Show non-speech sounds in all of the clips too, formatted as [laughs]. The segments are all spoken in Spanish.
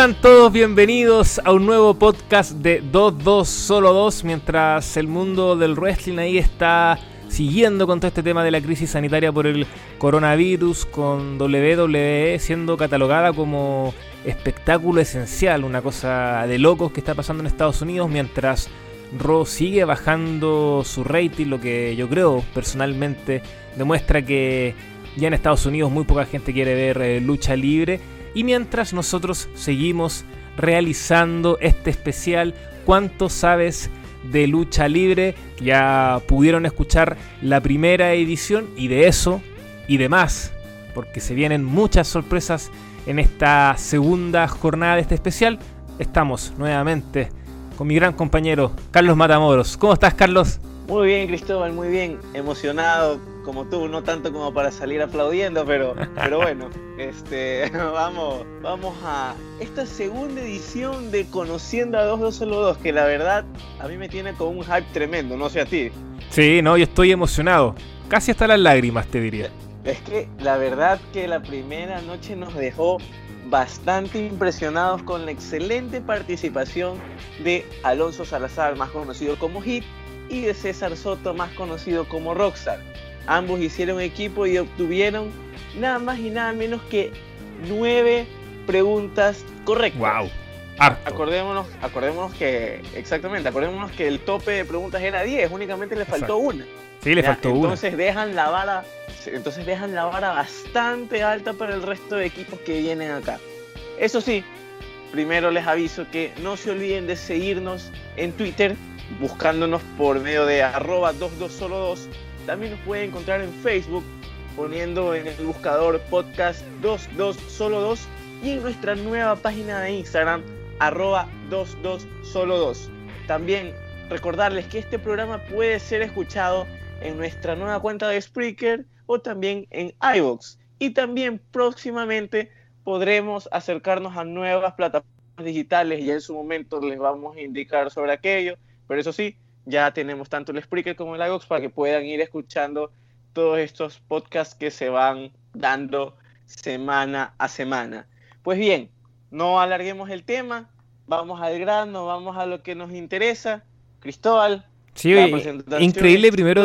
están todos? Bienvenidos a un nuevo podcast de 2-2 Solo 2. Mientras el mundo del wrestling ahí está siguiendo con todo este tema de la crisis sanitaria por el coronavirus, con WWE siendo catalogada como espectáculo esencial, una cosa de locos que está pasando en Estados Unidos, mientras Raw sigue bajando su rating, lo que yo creo personalmente demuestra que ya en Estados Unidos muy poca gente quiere ver eh, lucha libre. Y mientras nosotros seguimos realizando este especial, ¿cuánto sabes de lucha libre? Ya pudieron escuchar la primera edición y de eso y de más, porque se vienen muchas sorpresas en esta segunda jornada de este especial. Estamos nuevamente con mi gran compañero Carlos Matamoros. ¿Cómo estás, Carlos? Muy bien, Cristóbal, muy bien. Emocionado como tú, no tanto como para salir aplaudiendo, pero, pero bueno, [laughs] este, [laughs] vamos, vamos a esta segunda edición de Conociendo a 2202, que la verdad a mí me tiene con un hype tremendo, no sé a ti. Sí, no, yo estoy emocionado. Casi hasta las lágrimas, te diría. Es que la verdad que la primera noche nos dejó bastante impresionados con la excelente participación de Alonso Salazar, más conocido como Hit, y de César Soto, más conocido como Rockstar. Ambos hicieron equipo y obtuvieron nada más y nada menos que nueve preguntas correctas. ¡Wow! Acordémonos, acordémonos que, exactamente, acordémonos que el tope de preguntas era 10, únicamente le faltó una. Sí, le faltó una. Entonces dejan la vara entonces dejan la vara bastante alta para el resto de equipos que vienen acá. Eso sí, primero les aviso que no se olviden de seguirnos en Twitter, buscándonos por medio de arroba 22solo2. También nos pueden encontrar en Facebook poniendo en el buscador podcast 22solo2 y en nuestra nueva página de Instagram arroba 22solo2. También recordarles que este programa puede ser escuchado en nuestra nueva cuenta de Spreaker o también en iVoox. Y también próximamente podremos acercarnos a nuevas plataformas digitales y en su momento les vamos a indicar sobre aquello. Pero eso sí, ya tenemos tanto el Spreaker como el iVoox para que puedan ir escuchando todos estos podcasts que se van dando semana a semana. Pues bien, no alarguemos el tema, vamos al grano, vamos a lo que nos interesa. Cristóbal, Sí, increíble primero,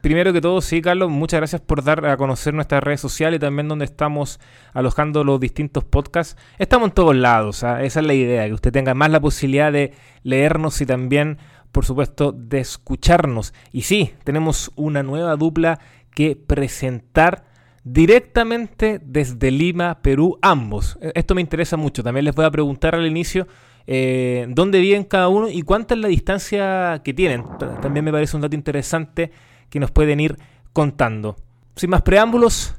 primero que todo, sí, Carlos, muchas gracias por dar a conocer nuestras redes sociales y también donde estamos alojando los distintos podcasts. Estamos en todos lados, ¿ah? esa es la idea, que usted tenga más la posibilidad de leernos y también, por supuesto, de escucharnos. Y sí, tenemos una nueva dupla que presentar directamente desde Lima, Perú, ambos. E, esto me interesa mucho, también les voy a preguntar al inicio eh, dónde viven cada uno y cuánta es la distancia que tienen. También me parece un dato interesante que nos pueden ir contando. Sin más preámbulos,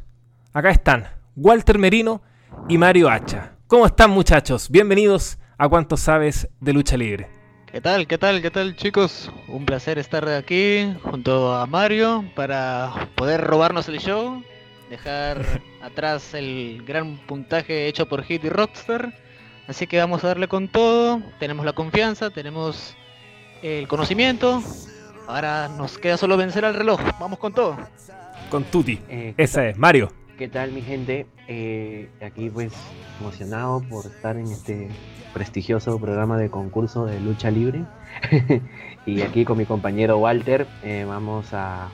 acá están Walter Merino y Mario Hacha. ¿Cómo están muchachos? Bienvenidos a Cuánto Sabes de Lucha Libre. ¿Qué tal? ¿Qué tal? ¿Qué tal chicos? Un placer estar aquí junto a Mario para poder robarnos el show, dejar [laughs] atrás el gran puntaje hecho por Hit y Rockstar Así que vamos a darle con todo, tenemos la confianza, tenemos el conocimiento, ahora nos queda solo vencer al reloj, vamos con todo. Con Tuti, eh, esa es, Mario. ¿Qué tal mi gente? Eh, aquí pues emocionado por estar en este prestigioso programa de concurso de lucha libre. [laughs] y aquí con mi compañero Walter eh, vamos a,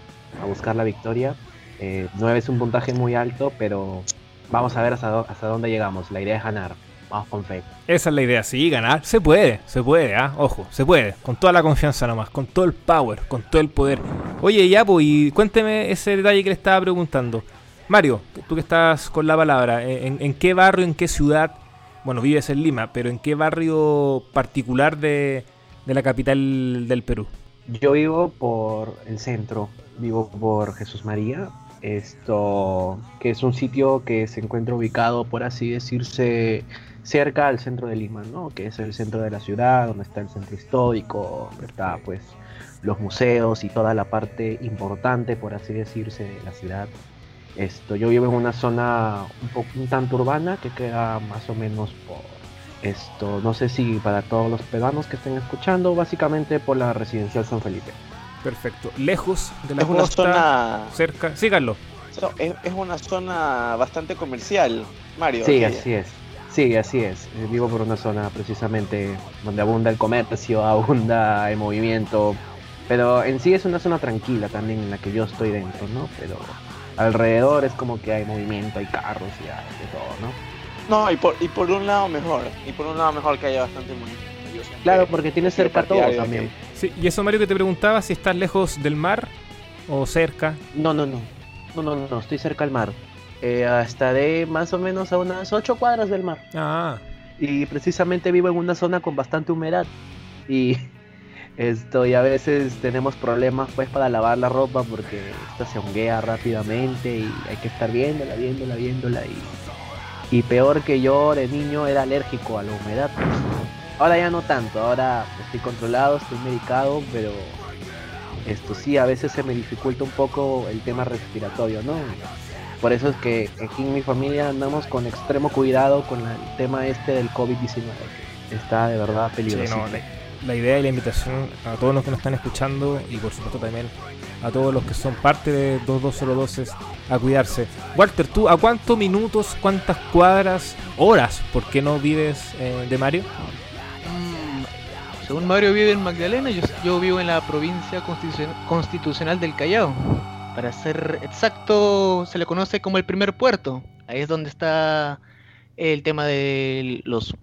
buscar la victoria. Eh, 9 es un puntaje muy alto, pero vamos a ver hasta, hasta dónde llegamos. La idea es ganar. Vamos con fe. Esa es la idea, sí, ganar. Se puede, se puede, ¿ah? Ojo, se puede. Con toda la confianza nomás, con todo el power, con todo el poder. Oye, ya, pues, y cuénteme ese detalle que le estaba preguntando. Mario, tú que estás con la palabra, eh, ¿en, qué barrio, en qué ciudad, bueno, vives en Lima, pero en qué barrio particular de, de la capital del Perú? Yo vivo por el centro, vivo por Jesús María, esto que es un sitio que se encuentra ubicado, por así decirse, cerca al centro de Lima, ¿no? Que es el centro de la ciudad, donde está el centro histórico, pues los museos y toda la parte importante, por así decirse, de la ciudad. Esto, yo vivo en una zona un poco un tanto urbana que queda más o menos por esto, no sé si para todos los peruanos que estén escuchando, básicamente por la residencial San Felipe. Perfecto. Lejos de la costa, zona... cerca. Sí, es, es, una zona bastante comercial, Mario. Sí, así es. Sí, así es. Eh, Vivo por una zona precisamente donde abunda el comercio, [laughs] abunda el movimiento. Pero en sí es una zona tranquila también en la que yo estoy dentro, ¿no? Pero alrededor es como que hay movimiento, hay carros y hay de todo, ¿no? No, y por, y por un lado mejor. Y por un lado mejor que haya bastante movimiento. Claro, porque tiene cerca todo también. Sí, y eso Mario que te preguntaba si estás lejos del mar o cerca. No, no, no. No, no, no, estoy cerca al mar. Eh, estaré más o menos a unas 8 cuadras del mar. Ah, Y precisamente vivo en una zona con bastante humedad. Y esto, y a veces tenemos problemas pues para lavar la ropa porque esta se honguea rápidamente y hay que estar viéndola, viéndola, viéndola. Y, y peor que yo de niño era alérgico a la humedad. Ahora ya no tanto, ahora estoy controlado, estoy medicado, pero esto sí, a veces se me dificulta un poco el tema respiratorio, ¿no? Por eso es que aquí en mi familia andamos con extremo cuidado con el tema este del COVID-19. que Está de verdad sí, peligroso. no, la, idea y la invitación a todos los que nos están escuchando y por supuesto también a todos los que son parte de 2202 es a cuidarse. Walter, ¿tú a cuántos minutos, cuántas cuadras, horas, por qué no vives eh, de Mario? Mm, Según Mario vive en Magdalena, yo, yo vivo en la provincia constitucion- constitucional del Callao. Para ser exacto, se le conoce como el primer puerto. Ahí es donde está el tema de los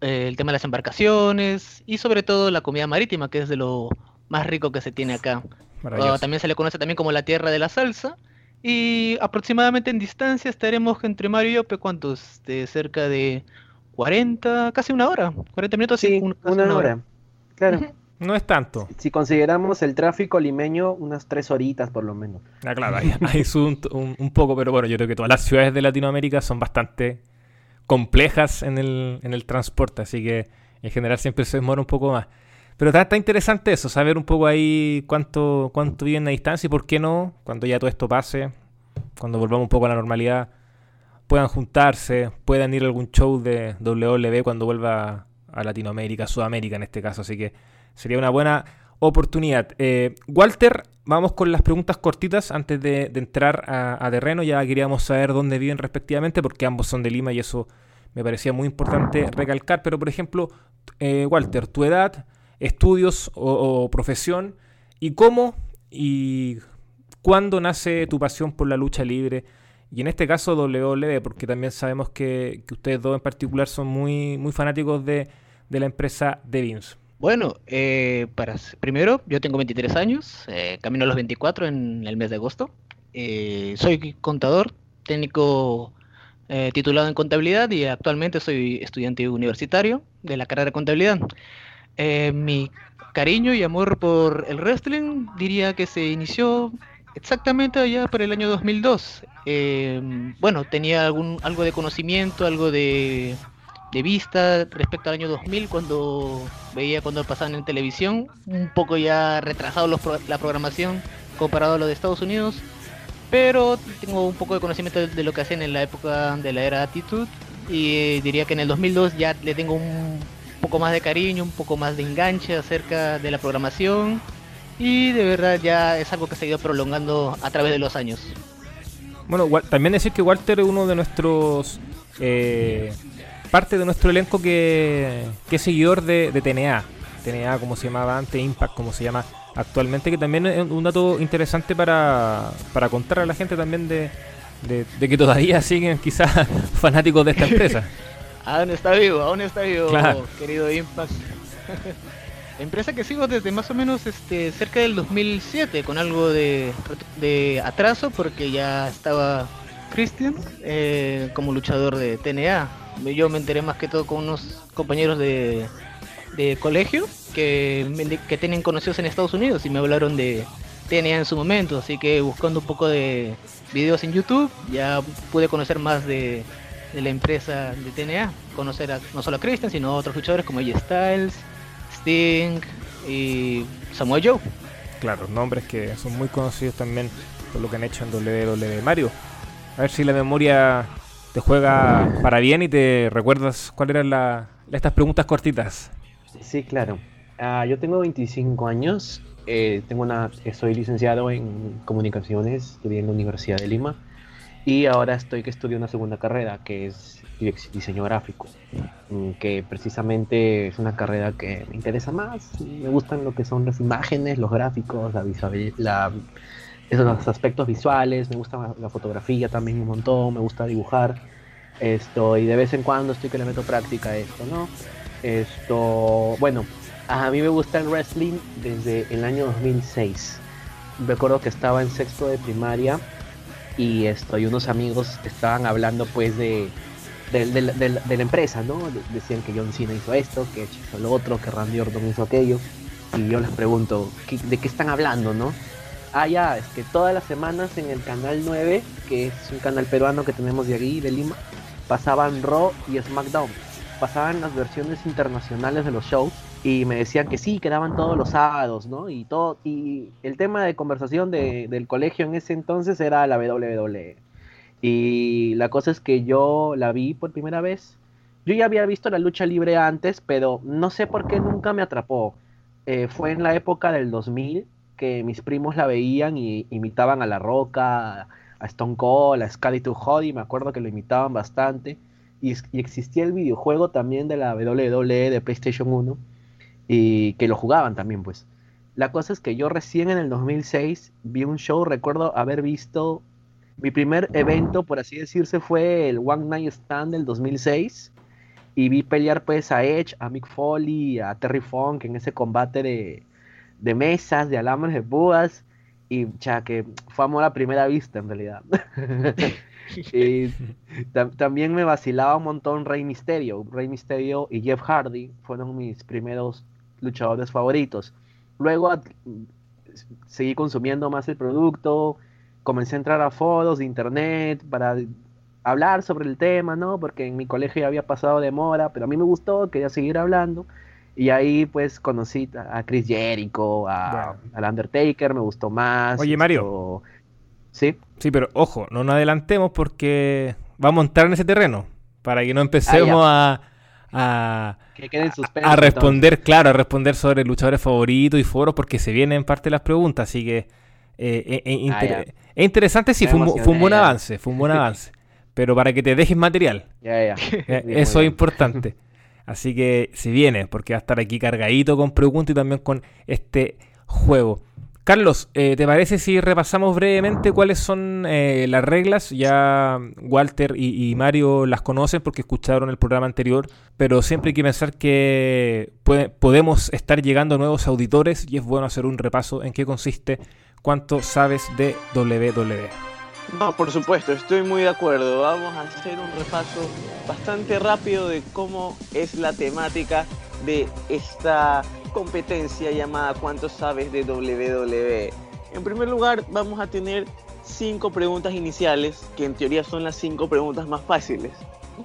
eh, el tema de las embarcaciones y sobre todo la comida marítima, que es de lo más rico que se tiene acá. O también se le conoce también como la tierra de la salsa. Y aproximadamente en distancia estaremos entre Mario y yo, ¿pe ¿cuántos? De cerca de 40, casi una hora. 40 minutos, Sí, un- casi una hora. Claro. No es tanto. Si consideramos el tráfico limeño, unas tres horitas por lo menos. Ah, claro, ahí, ahí sube un, un- un poco, pero bueno, yo creo que todas las ciudades de Latinoamérica son bastante complejas en el, en el transporte, así que en general siempre se demora un poco más. Pero está, interesante eso, saber un poco ahí cuánto, cuánto viven a distancia y por qué no, cuando ya todo esto pase, cuando volvamos un poco a la normalidad, puedan juntarse, puedan ir a algún show de WWE cuando vuelva a Latinoamérica, Sudamérica en este caso, así que sería una buena oportunidad. Eh, Walter, vamos con las preguntas cortitas antes de, entrar a, terreno. Ya queríamos saber dónde viven respectivamente, porque ambos son de Lima y eso me parecía muy importante recalcar. Pero, por ejemplo, eh, Walter, tu edad, estudios o, profesión y cómo y cuándo nace tu pasión por la lucha libre. Y en este caso WWE, porque también sabemos que, ustedes dos en particular son muy, muy fanáticos de, de la empresa de Vince. Bueno, eh, para primero, yo tengo 23 años, eh, camino a los 24 en el mes de agosto. Eh, soy contador, técnico eh, titulado en contabilidad y actualmente soy estudiante universitario de la carrera de contabilidad. Eh, mi cariño y amor por el wrestling diría que se inició exactamente allá por el año 2002. Eh, bueno, tenía algún, algo de conocimiento, algo de, de vista respecto al año 2000 cuando veía cuando pasaban en televisión, un poco ya retrasado los pro- la programación comparado a lo de Estados Unidos, pero tengo un poco de conocimiento de, lo que hacían en la época de la era Attitude y diría que en el 2002 ya le tengo un poco más de cariño, un poco más de enganche acerca de la programación y de verdad ya es algo que se ha ido prolongando a través de los años. Bueno, también decir que Walter es uno de nuestros. eh, parte de nuestro elenco que, que es seguidor de, de TNA. TNA, como se llamaba antes, Impact, como se llama actualmente, que también es un dato interesante para, para contar a la gente también de, de- de que todavía siguen quizás [laughs] fanáticos de esta empresa. [laughs] Aún está vivo, aún está vivo, Claro. querido Impact. [laughs] Empresa que sigo desde más o menos este cerca del 2007 con algo de, de atraso porque ya estaba Christian eh, como luchador de TNA. Yo me enteré más que todo con unos compañeros de, de colegio que, que tienen conocidos en Estados Unidos y me hablaron de TNA en su momento, así que buscando un poco de videos en YouTube ya pude conocer más de, la empresa de TNA, conocer a, no solo a Christian sino a otros luchadores como AJ Styles, Sting y Samoa Joe. Claro, nombres que son muy conocidos también por lo que han hecho en WWE. Mario, a ver si la memoria te juega para bien y te recuerdas cuáles eran la- estas preguntas cortitas. Sí, claro. Ah, yo tengo 25 años. eh, tengo una, soy licenciado en comunicaciones, estudié en la Universidad de Lima. Y ahora estoy que estudio una segunda carrera, que es diseño gráfico, mm, que precisamente es una carrera que me interesa más. Me gustan lo que son las imágenes, los gráficos, la, la esos aspectos visuales, me gusta la fotografía también un montón, me gusta dibujar. Esto, y de vez en cuando estoy que le meto práctica a esto, ¿no? Esto, bueno, a mí me gusta el wrestling desde el año 2006. Recuerdo que estaba en sexto de primaria y esto, y unos amigos estaban hablando pues de, de, la empresa, ¿no? Decían que John Cena hizo esto, que hizo lo otro, que Randy Orton hizo aquello. Y yo les pregunto, ¿de qué están hablando, no? Ah, ya, es que todas las semanas en el canal 9, que es un canal peruano que tenemos de aquí, de Lima, pasaban Raw y SmackDown. Pasaban las versiones internacionales de los shows y me decían que sí, quedaban todos los sábados, ¿no? Y todo y el tema de conversación del colegio en ese entonces era la WWE. Y la cosa es que yo la vi por primera vez. Yo ya había visto la lucha libre antes, pero no sé por qué nunca me atrapó. Eh, fue en la época del 2000 que mis primos la veían y imitaban a La Roca, a Stone Cold, a Scotty to Hoddy, me acuerdo que lo imitaban bastante. Y, existía el videojuego también de la WWE de PlayStation 1 y que lo jugaban también, pues. La cosa es que yo recién en el 2006 vi un show, recuerdo haber visto mi primer evento, por así decirse, fue el One Night Stand del 2006 y vi pelear pues a Edge, a Mick Foley, a Terry Funk en ese combate de, de mesas, de alambres de púas, y ya que fue amor a primera vista en realidad. [laughs] y también me vacilaba un montón Rey Misterio. Rey Misterio y Jeff Hardy fueron mis primeros luchadores favoritos. Luego seguí consumiendo más el producto, comencé a entrar a foros de internet para hablar sobre el tema, ¿no? Porque en mi colegio ya había pasado de moda, pero a mí me gustó, quería seguir hablando. Y ahí pues conocí a Chris Jericho, a, al Undertaker, me gustó más. Oye Mario. Sí. Sí, pero ojo, no nos adelantemos porque vamos a entrar en ese terreno para que no empecemos ah, a, a, a responder, claro, a responder sobre luchadores favoritos y foros porque se vienen parte de las preguntas, así que eh, eh, eh, ah, es interesante, sí, fue un, buen avance, fue un buen avance, pero para que te dejes material, [laughs] eso es importante. Así que si viene, porque va a estar aquí cargadito con preguntas y también con este juego. Carlos, eh, ¿te parece si repasamos brevemente cuáles son eh, las reglas? Ya Walter y, Mario las conocen porque escucharon el programa anterior, pero siempre hay que pensar que podemos estar llegando nuevos auditores y es bueno hacer un repaso en qué consiste, cuánto sabes de WWE. No, por supuesto, estoy muy de acuerdo. Vamos a hacer un repaso bastante rápido de cómo es la temática de esta competencia llamada ¿Cuánto sabes de WWE? En primer lugar, vamos a tener cinco preguntas iniciales, que en teoría son las cinco preguntas más fáciles.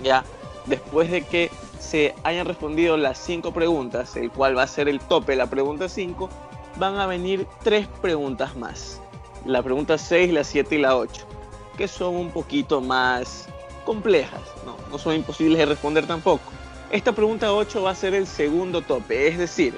Ya, después de que se hayan respondido las cinco preguntas, el cual va a ser el tope, la pregunta 5, van a venir tres preguntas más. La pregunta 6, la 7 y la 8 que son un poquito más complejas, no, son imposibles de responder tampoco. Esta pregunta 8 va a ser el segundo tope, es decir,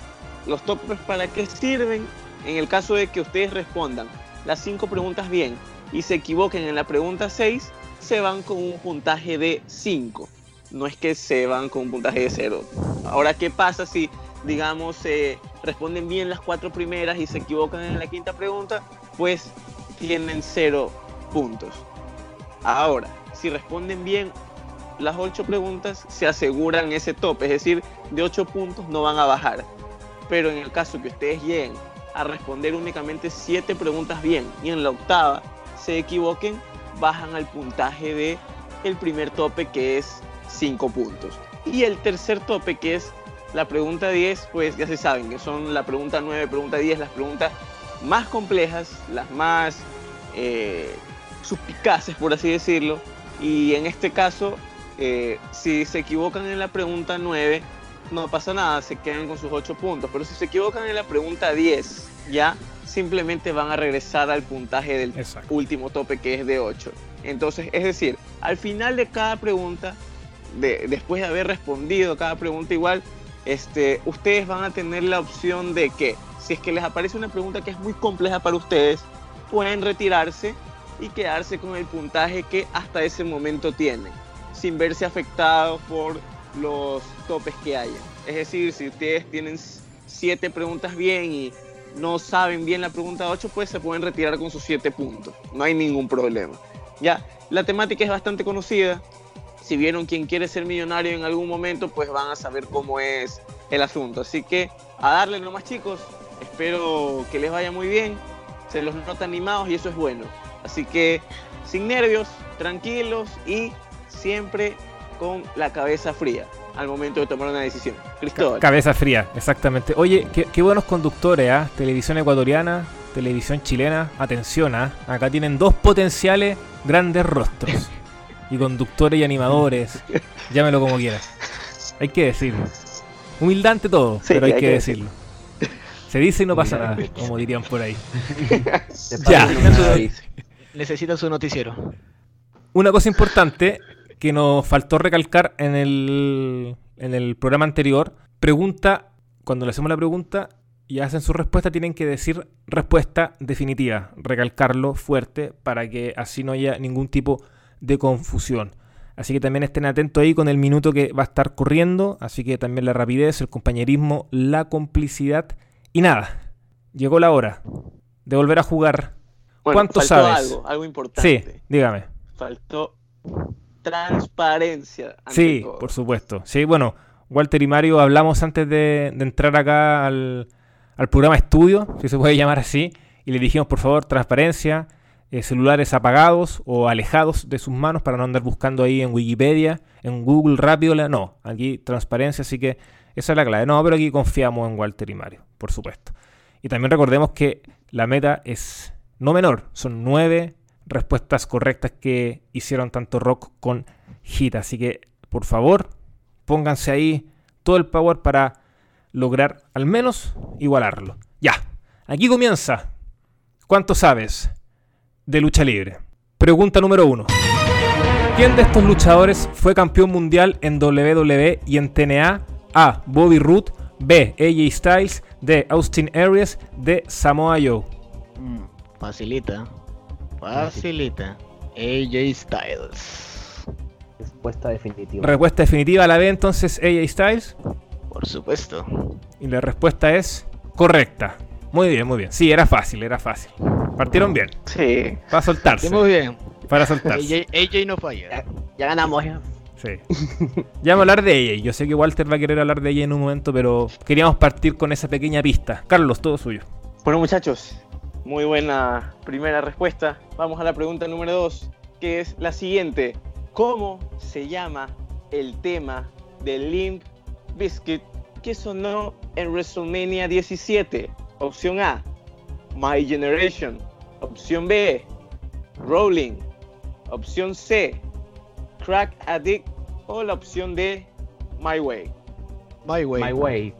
los topes para qué sirven en el caso de que ustedes respondan las 5 preguntas bien y se equivoquen en la pregunta 6, se van con un puntaje de 5. No es que se van con un puntaje de 0. Ahora, ¿qué pasa si, digamos, se responden bien las cuatro primeras y se equivocan en la quinta pregunta? Pues tienen 0 puntos. Ahora, si responden bien las ocho preguntas, se aseguran ese tope, es decir, de 8 puntos no van a bajar. Pero en el caso que ustedes lleguen a responder únicamente 7 preguntas bien y en la octava se equivoquen, bajan al puntaje de el primer tope que es 5 puntos. Y el tercer tope que es la pregunta 10, pues ya se saben que son la pregunta 9, pregunta 10, las preguntas más complejas, las más eh, suspicaces, por así decirlo. Y en este caso, eh, si se equivocan en la pregunta 9, no pasa nada, se quedan con sus 8 puntos. Pero si se equivocan en la pregunta 10, ya simplemente van a regresar al puntaje del último tope que es de 8. Entonces, es decir, al final de cada pregunta, de, después de haber respondido cada pregunta igual, este, ustedes van a tener la opción de que si es que les aparece una pregunta que es muy compleja para ustedes, pueden retirarse y quedarse con el puntaje que hasta ese momento tienen, sin verse afectados por los topes que haya. Es decir, si ustedes tienen siete preguntas bien y no saben bien la pregunta 8, pues se pueden retirar con sus 7 puntos. No hay ningún problema. Ya, la temática es bastante conocida. Si vieron quien quiere ser millonario en algún momento, pues van a saber cómo es el asunto. Así que a darle nomás chicos. Espero que les vaya muy bien. Se los nota animados y eso es bueno. Así que sin nervios, tranquilos y siempre con la cabeza fría al momento de tomar una decisión. Cristóbal. Cabeza fría, exactamente. Oye, qué, buenos conductores, ¿ah? Televisión ecuatoriana, televisión chilena. Atención, ¿ah? Acá tienen dos potenciales grandes rostros. [laughs] y conductores y animadores. Llámelo como quieras. Hay que decirlo. Humildante todo, pero hay, que, decirlo. Se dice y no pasa nada, como dirían por ahí. [laughs] ya. Necesitan su noticiero. Una cosa importante que nos faltó recalcar en el, en el programa anterior. Pregunta, cuando le hacemos la pregunta y hacen su respuesta, tienen que decir respuesta definitiva, recalcarlo fuerte para que así no haya ningún tipo de confusión. Así que también estén atentos ahí con el minuto que va a estar corriendo. Así que también la rapidez, el compañerismo, la complicidad. Y nada, llegó la hora de volver a jugar. ¿Cuánto sabes? Algo, algo importante. Sí, dígame. Faltó transparencia. Sí, por supuesto. Sí, bueno, Walter y Mario hablamos antes de, entrar acá al, programa estudio, si se puede llamar así, y le dijimos, por favor, transparencia, eh, celulares apagados o alejados de sus manos para no andar buscando ahí en Wikipedia, en Google rápido. No, aquí transparencia, así que esa es la clave. No, pero aquí confiamos en Walter y Mario, por supuesto. Y también recordemos que la meta es no menor, son nueve respuestas correctas que hicieron tanto Rock con Hit. Así que, por favor, pónganse ahí todo el power para lograr al menos igualarlo. Ya, aquí comienza. ¿Cuánto sabes de lucha libre? Pregunta número uno. ¿Quién de estos luchadores fue campeón mundial en WWE y en TNA? A. Bobby Roode. B. AJ Styles. D. Austin Aries. D. Samoa Joe. Mm, facilita. Facilita. AJ Styles. Respuesta definitiva. Respuesta definitiva la B entonces AJ Styles. Por supuesto. Y la respuesta es correcta. Muy bien, muy bien. Sí, era fácil, era fácil. Partieron bien. Sí. Para soltarse. muy bien. Para soltarse. AJ, no falla. Ya, ganamos ya. Sí. Ya vamos a hablar de AJ. Yo sé que Walter va a querer hablar de ella en un momento, pero queríamos partir con esa pequeña pista. Carlos, todo suyo. Bueno, muchachos, muy buena primera respuesta. Vamos a la pregunta número 2, que es la siguiente. ¿Cómo se llama el tema de Limp Biscuit que sonó en WrestleMania 17? Opción A, My Generation. Opción B, Rolling. Opción C, Crack Addict. O la opción D, My Way. My Way. My Way.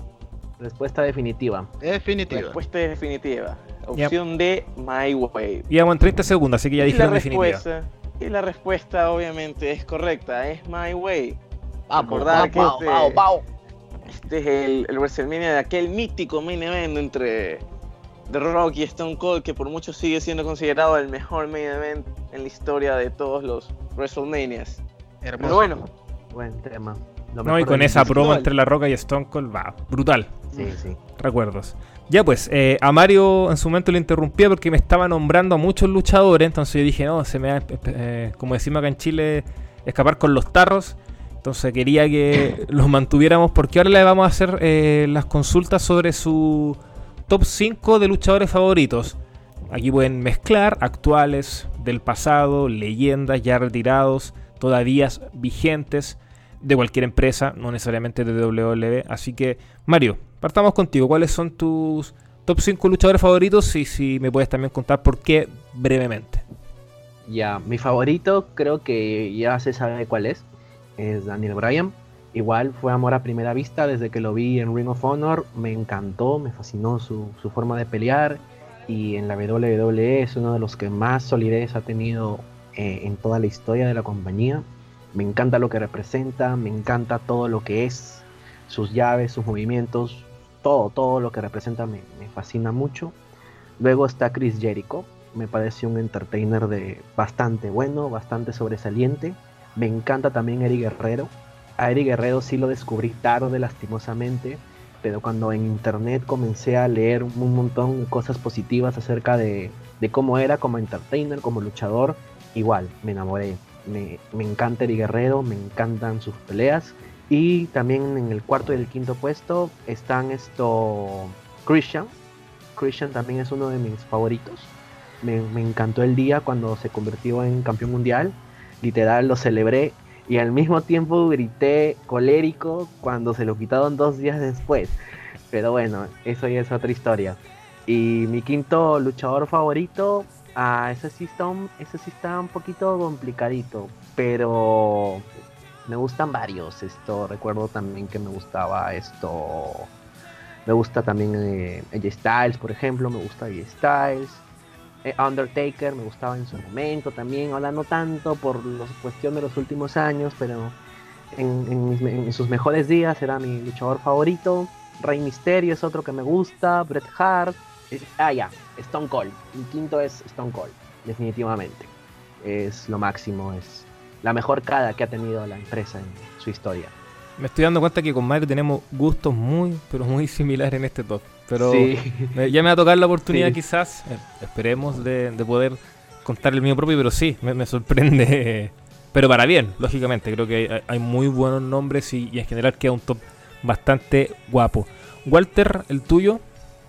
Respuesta definitiva. Definitiva. Respuesta definitiva. Opción D, My Way. Íbamos en 30 segundos, así que ya dijeron definitiva. Y la respuesta obviamente es correcta, es My Way. Vamos, que este, vamos, este, es el, el WrestleMania de aquel mítico main event entre The Rock y Stone Cold, que por muchos sigue siendo considerado el mejor main event en la historia de todos los WrestleManias. Hermoso. Pero bueno. Buen tema. No, y con esa promo entre La Roca y Stone Cold, va, brutal. Sí, sí. Recuerdos. Ya pues, eh, a Mario en su momento le interrumpía porque me estaba nombrando a muchos luchadores, entonces yo dije, no, se me va, eh, como decimos acá en Chile, escapar con los tarros. Entonces quería que [laughs] los mantuviéramos porque ahora le vamos a hacer eh, las consultas sobre su top 5 de luchadores favoritos. Aquí pueden mezclar actuales, del pasado, leyendas ya retirados, todavía vigentes de cualquier empresa, no necesariamente de WWE. Así que, Mario, partamos contigo. ¿Cuáles son tus top 5 luchadores favoritos? Y si me puedes también contar por qué brevemente. Ya, mi favorito creo que ya se sabe cuál es. Es Daniel Bryan. Igual fue amor a primera vista desde que lo vi en Ring of Honor. Me encantó, me fascinó su, su forma de pelear. Y en la WWE es uno de los que más solidez ha tenido eh, en toda la historia de la compañía. Me encanta lo que representa, me encanta todo lo que es, sus llaves, sus movimientos, todo, todo lo que representa me, fascina mucho. Luego está Chris Jericho, me parece un entertainer de bastante bueno, bastante sobresaliente. Me encanta también Eric Guerrero. A Eric Guerrero sí lo descubrí tarde, lastimosamente, pero cuando en internet comencé a leer un montón de cosas positivas acerca de, de cómo era como entertainer, como luchador, igual, me enamoré. Me, encanta Eric Guerrero, me encantan sus peleas. Y también en el cuarto y el quinto puesto están esto Christian. Christian también es uno de mis favoritos. Me, me encantó el día cuando se convirtió en campeón mundial. Literal lo celebré y al mismo tiempo grité colérico cuando se lo quitaron dos días después. Pero bueno, eso ya es otra historia. Y mi quinto luchador favorito, ah, ese, sí está un, ese sí está un poquito complicadito, pero me gustan varios. Esto recuerdo también que me gustaba esto. Me gusta también eh, Styles, por ejemplo, me gusta AJ Styles. Eh, Undertaker me gustaba en su momento también, ahora no tanto por la cuestión de los últimos años, pero en, sus mejores días era mi luchador favorito. Rey Mysterio es otro que me gusta, Bret Hart. eh, ah, ya, Stone Cold. Mi quinto es Stone Cold, definitivamente. Es lo máximo, es la mejor cara que ha tenido la empresa en su historia. Me estoy dando cuenta que con Mario tenemos gustos muy, pero muy [laughs] similares en este top. Pero Sí. [laughs] me- ya me va a tocar la oportunidad Sí. quizás, eh, esperemos, de, de poder contar el mío propio, pero sí, me, me sorprende. [laughs] Pero para bien, lógicamente, creo que hay, hay muy buenos nombres y, y en general queda un top bastante guapo. Walter, el tuyo.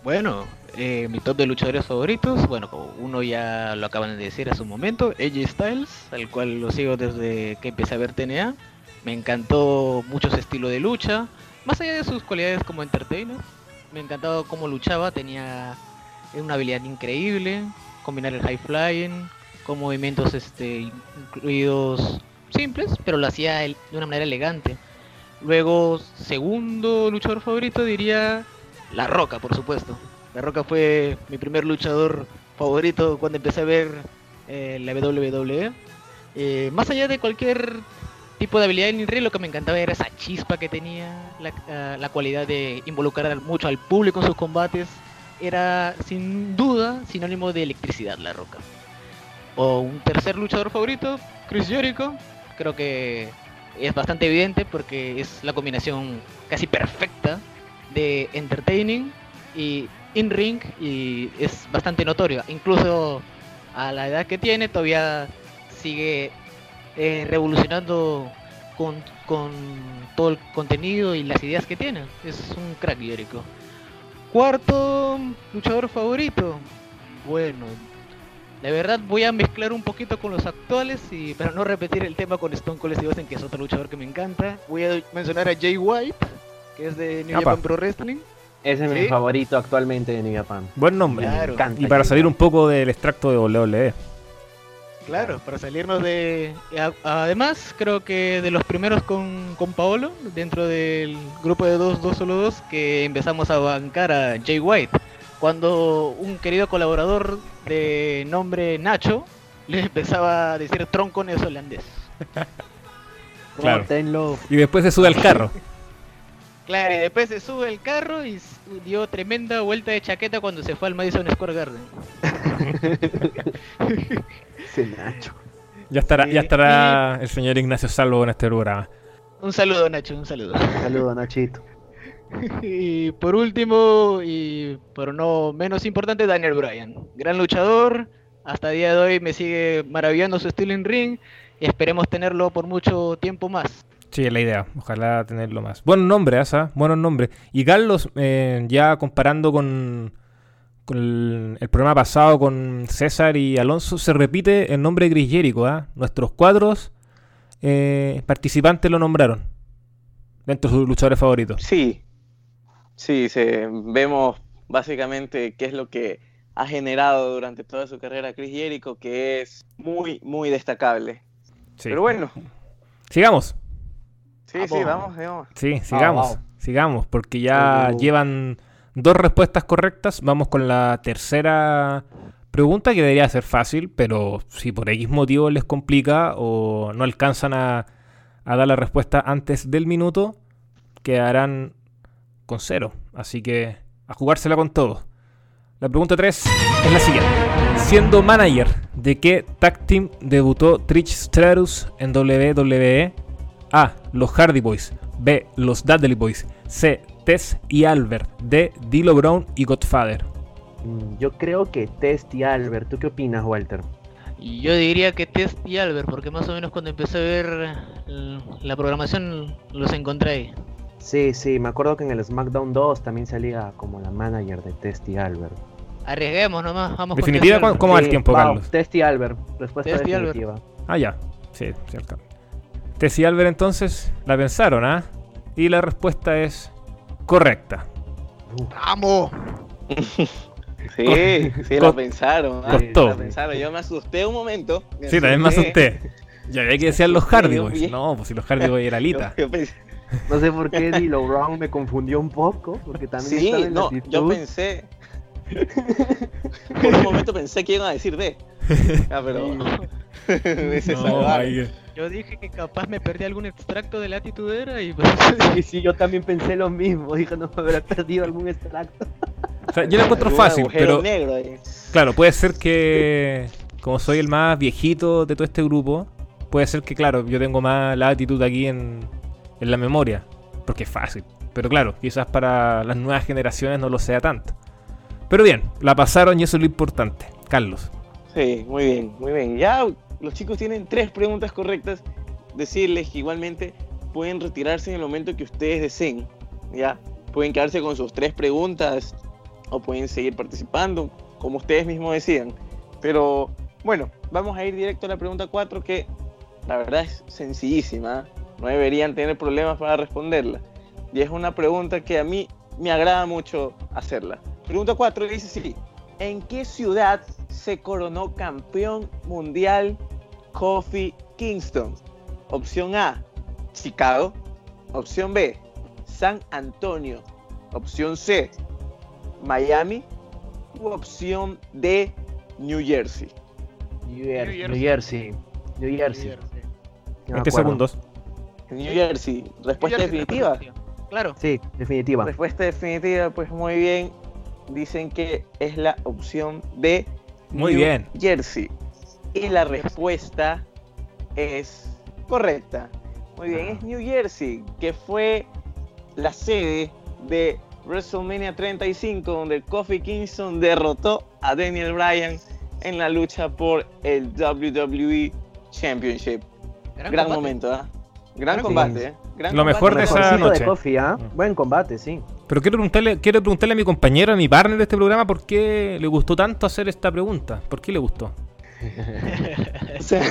Bueno, eh, mi top de luchadores favoritos, bueno, como uno ya lo acaban de decir hace un momento, AJ Styles, al cual lo sigo desde que empecé a ver TNA. Me encantó mucho su estilo de lucha, más allá de sus cualidades como entertainer. Me encantaba cómo luchaba, tenía una habilidad increíble, combinar el high flying con movimientos este, incluidos simples, pero lo hacía de una manera elegante. Luego, segundo luchador favorito diría La Roca, por supuesto. La Roca fue mi primer luchador favorito cuando empecé a ver eh, la WWE. Eh, más allá de cualquier tipo de habilidad en el ring, lo que me encantaba era esa chispa que tenía, la, ah, la cualidad de involucrar mucho al público en sus combates. Era sin duda sinónimo de electricidad, La Roca. O un tercer luchador favorito, Chris Jericho. Creo que es bastante evidente porque es la combinación casi perfecta de entertaining y in-ring y es bastante notorio. Incluso a la edad que tiene todavía sigue eh, revolucionando con, con todo el contenido y las ideas que tiene. Es un crack Jericho. Cuarto luchador favorito. Bueno, la verdad voy a mezclar un poquito con los actuales y para no repetir el tema con Stone Cold Steve Austin, que es otro luchador que me encanta. Voy a mencionar a Jay White, que es de New Apa. Japan Pro Wrestling. Ese es mi favorito actualmente de New Japan. Buen nombre. Claro. Me encanta Y para salir un poco del extracto de. WWE. Claro, para salirnos de... Además, creo que de los primeros con, con Paolo, dentro del grupo de 2, 2 solo 2, que empezamos a bancar a Jay White. Cuando un querido colaborador de nombre Nacho le empezaba a decir tronco neozelandés. [laughs] Claro. Y después se sube al carro. [laughs] Claro, y después se sube el carro y dio tremenda vuelta de chaqueta cuando se fue al Madison Square Garden. [laughs] Ese Nacho. Ya estará, ya estará el señor Ignacio Salvo en este programa. Un saludo, Nacho, un saludo. Saludos, Nachito. [laughs] Y por último, y pero no menos importante, Daniel Bryan. Gran luchador, hasta el día de hoy me sigue maravillando su estilo en ring y esperemos tenerlo por mucho tiempo más. Sí, es la idea. Ojalá tenerlo más. Buen nombre, Asa. Buenos nombres. Y Carlos, eh, ya comparando con, con el, el programa pasado con César y Alonso, se repite el nombre de Chris Jericho. ¿ah? Nuestros cuatro eh, participantes lo nombraron. Dentro de sus luchadores favoritos. Sí, sí, se, vemos básicamente qué es lo que ha generado durante toda su carrera Chris Jericho, que es muy, muy destacable. Sí. Pero bueno, Sigamos. Sí, Vamos. sí, vamos, vamos. Sí, sigamos. vamos. Sigamos, porque ya Uh. llevan dos respuestas correctas. Vamos con la tercera pregunta que debería ser fácil, pero si por X motivo les complica o no alcanzan a, a dar la respuesta antes del minuto, quedarán con cero. Así que a jugársela con todo. La pregunta 3 es la siguiente. Siendo manager, ¿de qué tag team debutó Trish Stratus en WWE? A. Los Hardy Boys. B. Los Dudley Boys. C. Tess y Albert. D. Dilo Brown y Godfather. Mm, Yo creo que Test y Albert. ¿Tú qué opinas, Walter? Yo diría que Test y Albert, porque más o menos cuando empecé a ver eh, la programación los encontré ahí. Sí, sí, me acuerdo que en el SmackDown 2 también salía como la manager de Test y Albert. Arriesguemos nomás, vamos con Definitiva, Albert. ¿cómo va el tiempo, Carlos? Test y Albert. Respuesta Test y Albert. definitiva. Ah, ya. Sí, cierto. Tess y Albert entonces la pensaron, ¿ah? Y la respuesta es correcta. ¡Vamos! [laughs] Sí, sí, la pensaron. ah, costó. La pensaron. Yo me asusté un momento. Sí, también me asusté. Ya había que [laughs] decían los Hardy Boys. No, pues si los Hardy Boys era Yo, Alita. [laughs] yo pensé, No sé por qué Dilo Brown me confundió un poco, porque también sí, estaba en la no, yo pensé. Por un momento pensé que iban a decir D. Ah, pero. se No, Yo dije que capaz me perdí algún extracto de la atitudera y pues... [laughs] Sí, sí, yo también pensé lo mismo. [laughs] Dije, no me habrá perdido algún extracto. o sea, yo la encuentro fácil, pero negro ahí. claro, puede ser que como soy el más viejito de todo este grupo, puede ser que claro, yo tengo más la actitud aquí en, en la memoria, porque es fácil. Pero claro, quizás para las nuevas generaciones no lo sea tanto. Pero bien, la pasaron y eso es lo importante. Carlos. Sí, muy bien, muy bien. Ya los chicos tienen tres preguntas correctas. Decirles que igualmente pueden retirarse en el momento que ustedes deseen. Ya pueden quedarse con sus tres preguntas o pueden seguir participando, como ustedes mismos decidan. Pero bueno, vamos a ir directo a la pregunta 4 que la verdad es sencillísima. No deberían tener problemas para responderla. Y es una pregunta que a mí me agrada mucho hacerla. Pregunta 4 dice así. ¿En qué ciudad se coronó campeón mundial Kofi Kingston? Opción A, Chicago. Opción B, San Antonio. Opción C, Miami. U opción D, New Jersey. New Jersey. New New Jersey. New Jersey. No me 20 acuerdo. segundos. New Jersey. Respuesta definitiva. Claro. Sí, definitiva. Respuesta definitiva, pues muy bien. Dicen que es la opción D. Muy New bien. Jersey. Y la respuesta es correcta. Muy bien, es New Jersey, que fue la sede de WrestleMania 35, donde Kofi Kingston derrotó a Daniel Bryan en la lucha por el WWE Championship. Gran, momento, ¿ah? Gran Gran combate, combate. ¿eh? Gran Lo mejor de esa noche. de Kofi, ¿ah? Buen combate, sí. Pero quiero preguntarle, quiero preguntarle a mi compañero, a mi partner de este programa, por qué le gustó tanto hacer esta pregunta. ¿Por qué le gustó? [laughs] O sea,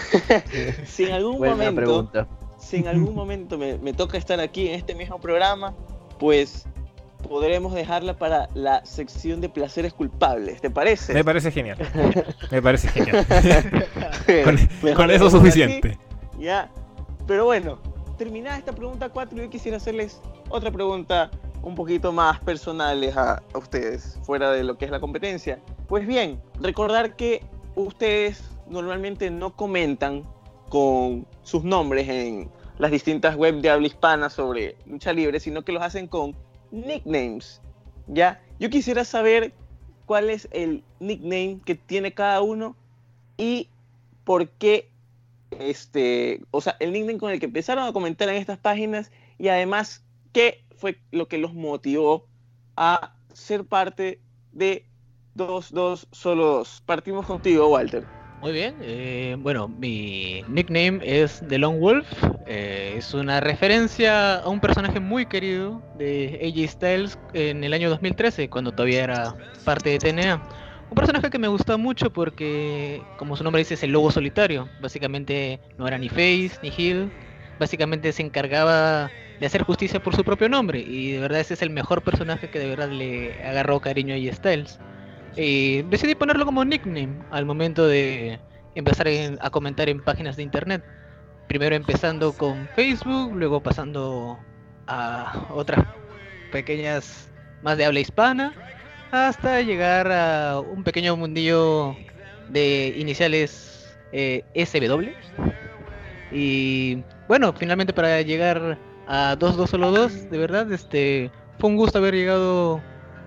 si en algún Buena momento pregunta. si en algún momento me, me toca estar aquí en este mismo programa, pues podremos dejarla para la sección de placeres culpables, ¿te parece? Me parece genial. Me parece genial. [laughs] con, eso dejémoslo suficiente. Ya, pero bueno, terminada esta pregunta 4, yo quisiera hacerles otra pregunta un poquito más personales a, a ustedes, fuera de lo que es la competencia. Pues bien, recordar que ustedes normalmente no comentan con sus nombres en las distintas webs de habla hispana sobre lucha libre, sino que los hacen con nicknames. ¿Ya? Yo quisiera saber cuál es el nickname que tiene cada uno y por qué este, o sea, el nickname con el que empezaron a comentar en estas páginas y además qué fue lo que los motivó a ser parte de 2-2 solo 2. Partimos contigo, Walter. Muy bien, eh, bueno, mi nickname es The Lone Wolf, eh, es una referencia a un personaje muy querido de AJ Styles en el año 2013, cuando todavía era parte de TNA. Un personaje que me gusta mucho porque, como su nombre dice, es el lobo solitario. Básicamente no era ni face ni heel, básicamente se encargaba de hacer justicia por su propio nombre y de verdad ese es el mejor personaje que de verdad le agarró cariño a Styles. Y decidí ponerlo como nickname al momento de empezar a comentar en páginas de internet. Primero empezando con Facebook, luego pasando a otras pequeñas más de habla hispana, hasta llegar a un pequeño mundillo de iniciales eh, SW. Y bueno, finalmente para llegar a 2202, de verdad, este fue un gusto haber llegado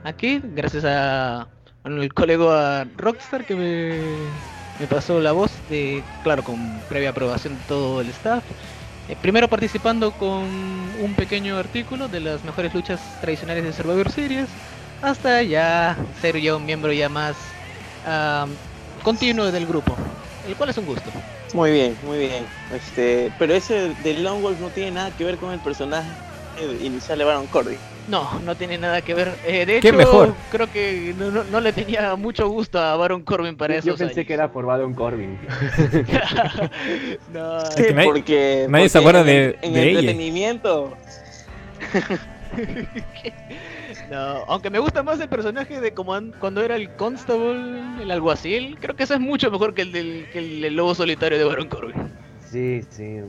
aquí, gracias a el colega Rockstar que me, me pasó la voz de, claro, con previa aprobación de todo el staff. Eh, primero participando con un pequeño artículo de las mejores luchas tradicionales de Survivor Series, hasta ya ser yo un miembro ya más am, continuo del grupo, el cual es un gusto. Muy bien, muy bien. Este, pero ese de Lone Wolf no tiene nada que ver con el personaje inicial de Baron Corbin. No, no tiene nada que ver. Eh, de ¿Qué hecho, mejor? creo que no, no- no le tenía mucho gusto a Baron Corbin para eso. Yo pensé que era por Baron Corbin. [laughs] no, Es que nadie- porque nadie se porque acuerda en de- el- en de entretenimiento. [laughs] [laughs] no, aunque me gusta más el personaje de como an- cuando era el constable, el alguacil. Creo que eso es mucho mejor que el del, que el del lobo solitario de Baron Corbin. Sí, sí.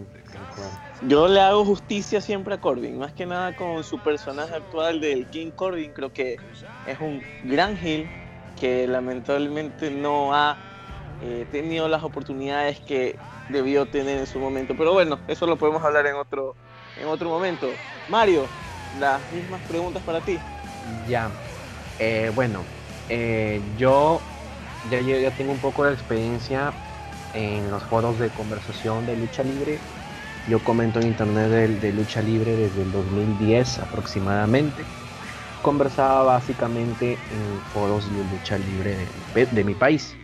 Yo le hago justicia siempre a Corbin, más que nada con su personaje actual del King Corbin, creo que es un gran heel que lamentablemente no ha eh, tenido las oportunidades que debió tener en su momento. Pero bueno, eso lo podemos hablar en otro, en otro momento. Mario, las mismas preguntas para ti. Ya. Eh, bueno, eh, yo ya, ya tengo un poco de experiencia en los foros de conversación de lucha libre. Yo comento en internet de, de lucha libre desde el 2010 aproximadamente. Conversaba básicamente en foros de lucha libre de, de mi país.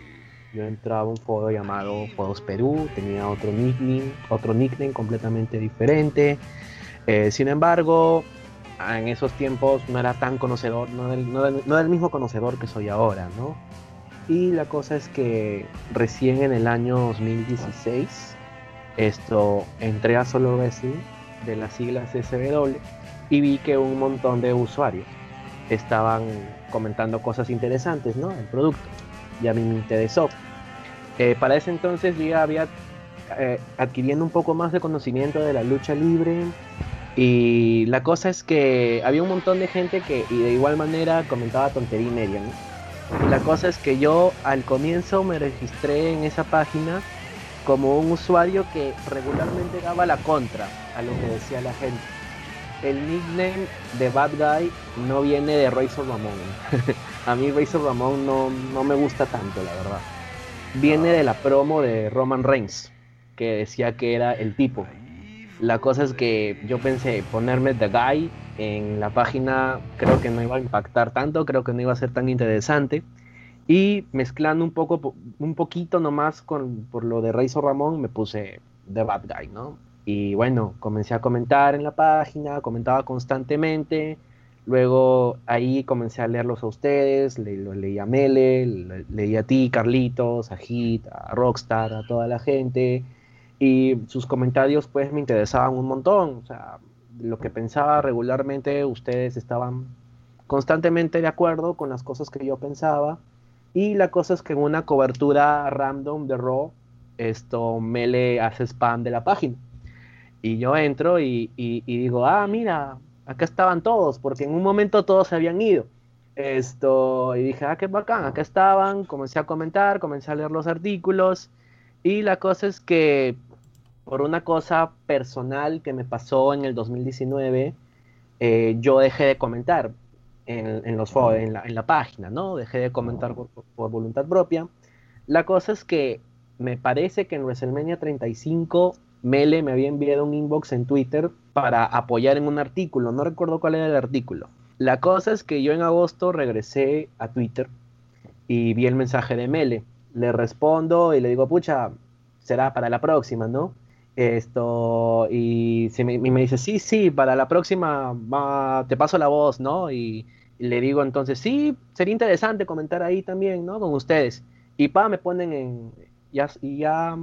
Yo entraba a un foro llamado Foros Perú, tenía otro nickname, otro nickname completamente diferente. Eh, sin embargo, en esos tiempos no era tan conocedor, no era, no era- no era el mismo conocedor que soy ahora, ¿no? Y la cosa es que recién en el año 2016, esto, entré a Solo Wrestling de las siglas SW y vi que un montón de usuarios estaban comentando cosas interesantes, ¿no? El producto. Y a mí me interesó. Eh, para ese entonces ya había eh, adquiriendo un poco más de conocimiento de la lucha libre, y la cosa es que había un montón de gente que de igual manera comentaba tontería y media. La cosa es que yo al comienzo me registré en esa página como un usuario que regularmente daba la contra a lo que decía la gente. El nickname de Bad Guy no viene de Razor Ramón. [laughs] a mí Razor Ramón no, no me gusta tanto, la verdad. Viene de la promo de Roman Reigns, que decía que era el tipo. La cosa es que yo pensé ponerme The Guy en la página, creo que no iba a impactar tanto, creo que no iba a ser tan interesante. Y mezclando un poco, po- un poquito nomás con, por lo de Razor Ramón, me puse The Bad Guy, ¿no? Y bueno, comencé a comentar en la página, comentaba constantemente. Luego ahí comencé a leerlos a ustedes, le, leí a Mele, le- leí a ti, Carlitos, a Hit, a Rockstar, a toda la gente y sus comentarios pues me interesaban un montón, o sea, lo que pensaba regularmente ustedes estaban constantemente de acuerdo con las cosas que yo pensaba. Y la cosa es que en una cobertura random de Raw esto Mele hace spam de la página. Y yo entro y, y- y digo, ah, mira, acá estaban todos, porque en un momento todos se habían ido. Esto, y dije, ah, qué bacán, acá estaban, comencé a comentar, comencé a leer los artículos, y la cosa es que por una cosa personal que me pasó en el 2019, eh, yo dejé de comentar en, en los foros, en la, en la página, ¿no? Dejé de comentar por, por voluntad propia. La cosa es que me parece que en WrestleMania 35 Mele me había enviado un inbox en Twitter para apoyar en un artículo, no recuerdo cuál era el artículo. La cosa es que yo en agosto regresé a Twitter y vi el mensaje de Mele. Le respondo y le digo, pucha, será para la próxima, ¿no? Esto, y, se me, y me dice, sí, sí, para la próxima va- te paso la voz, ¿no? Y, y le digo entonces, sí, sería interesante comentar ahí también, ¿no? Con ustedes. Y pa, me ponen en, ya, y ya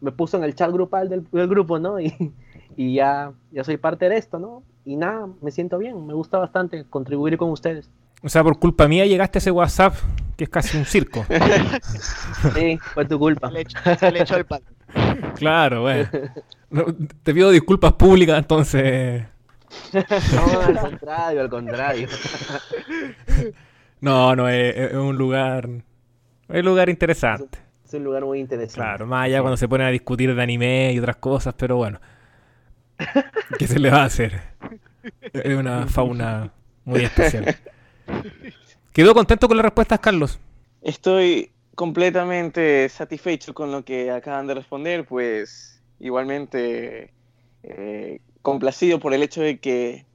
me puso en el chat grupal del, del grupo, ¿no? [laughs] Y, y ya, ya soy parte de esto, ¿no? Y nada, me siento bien, me gusta bastante contribuir con ustedes. O sea, por culpa mía llegaste a ese WhatsApp que es casi un circo. [laughs] Sí, fue tu culpa. Se le echó, se le echó el palo. Claro, bueno. [laughs] No, te pido disculpas públicas entonces. [laughs] No, al contrario, al contrario. [laughs] No, no, es, es un lugar. Es un lugar interesante. Es un lugar muy interesante. Claro, más allá cuando se ponen a discutir de anime y otras cosas, pero bueno. ¿Qué se le va a hacer? Es una fauna muy especial. ¿Quedó contento con las respuestas, Carlos? Estoy completamente satisfecho con lo que acaban de responder, pues igualmente eh, complacido por el hecho de que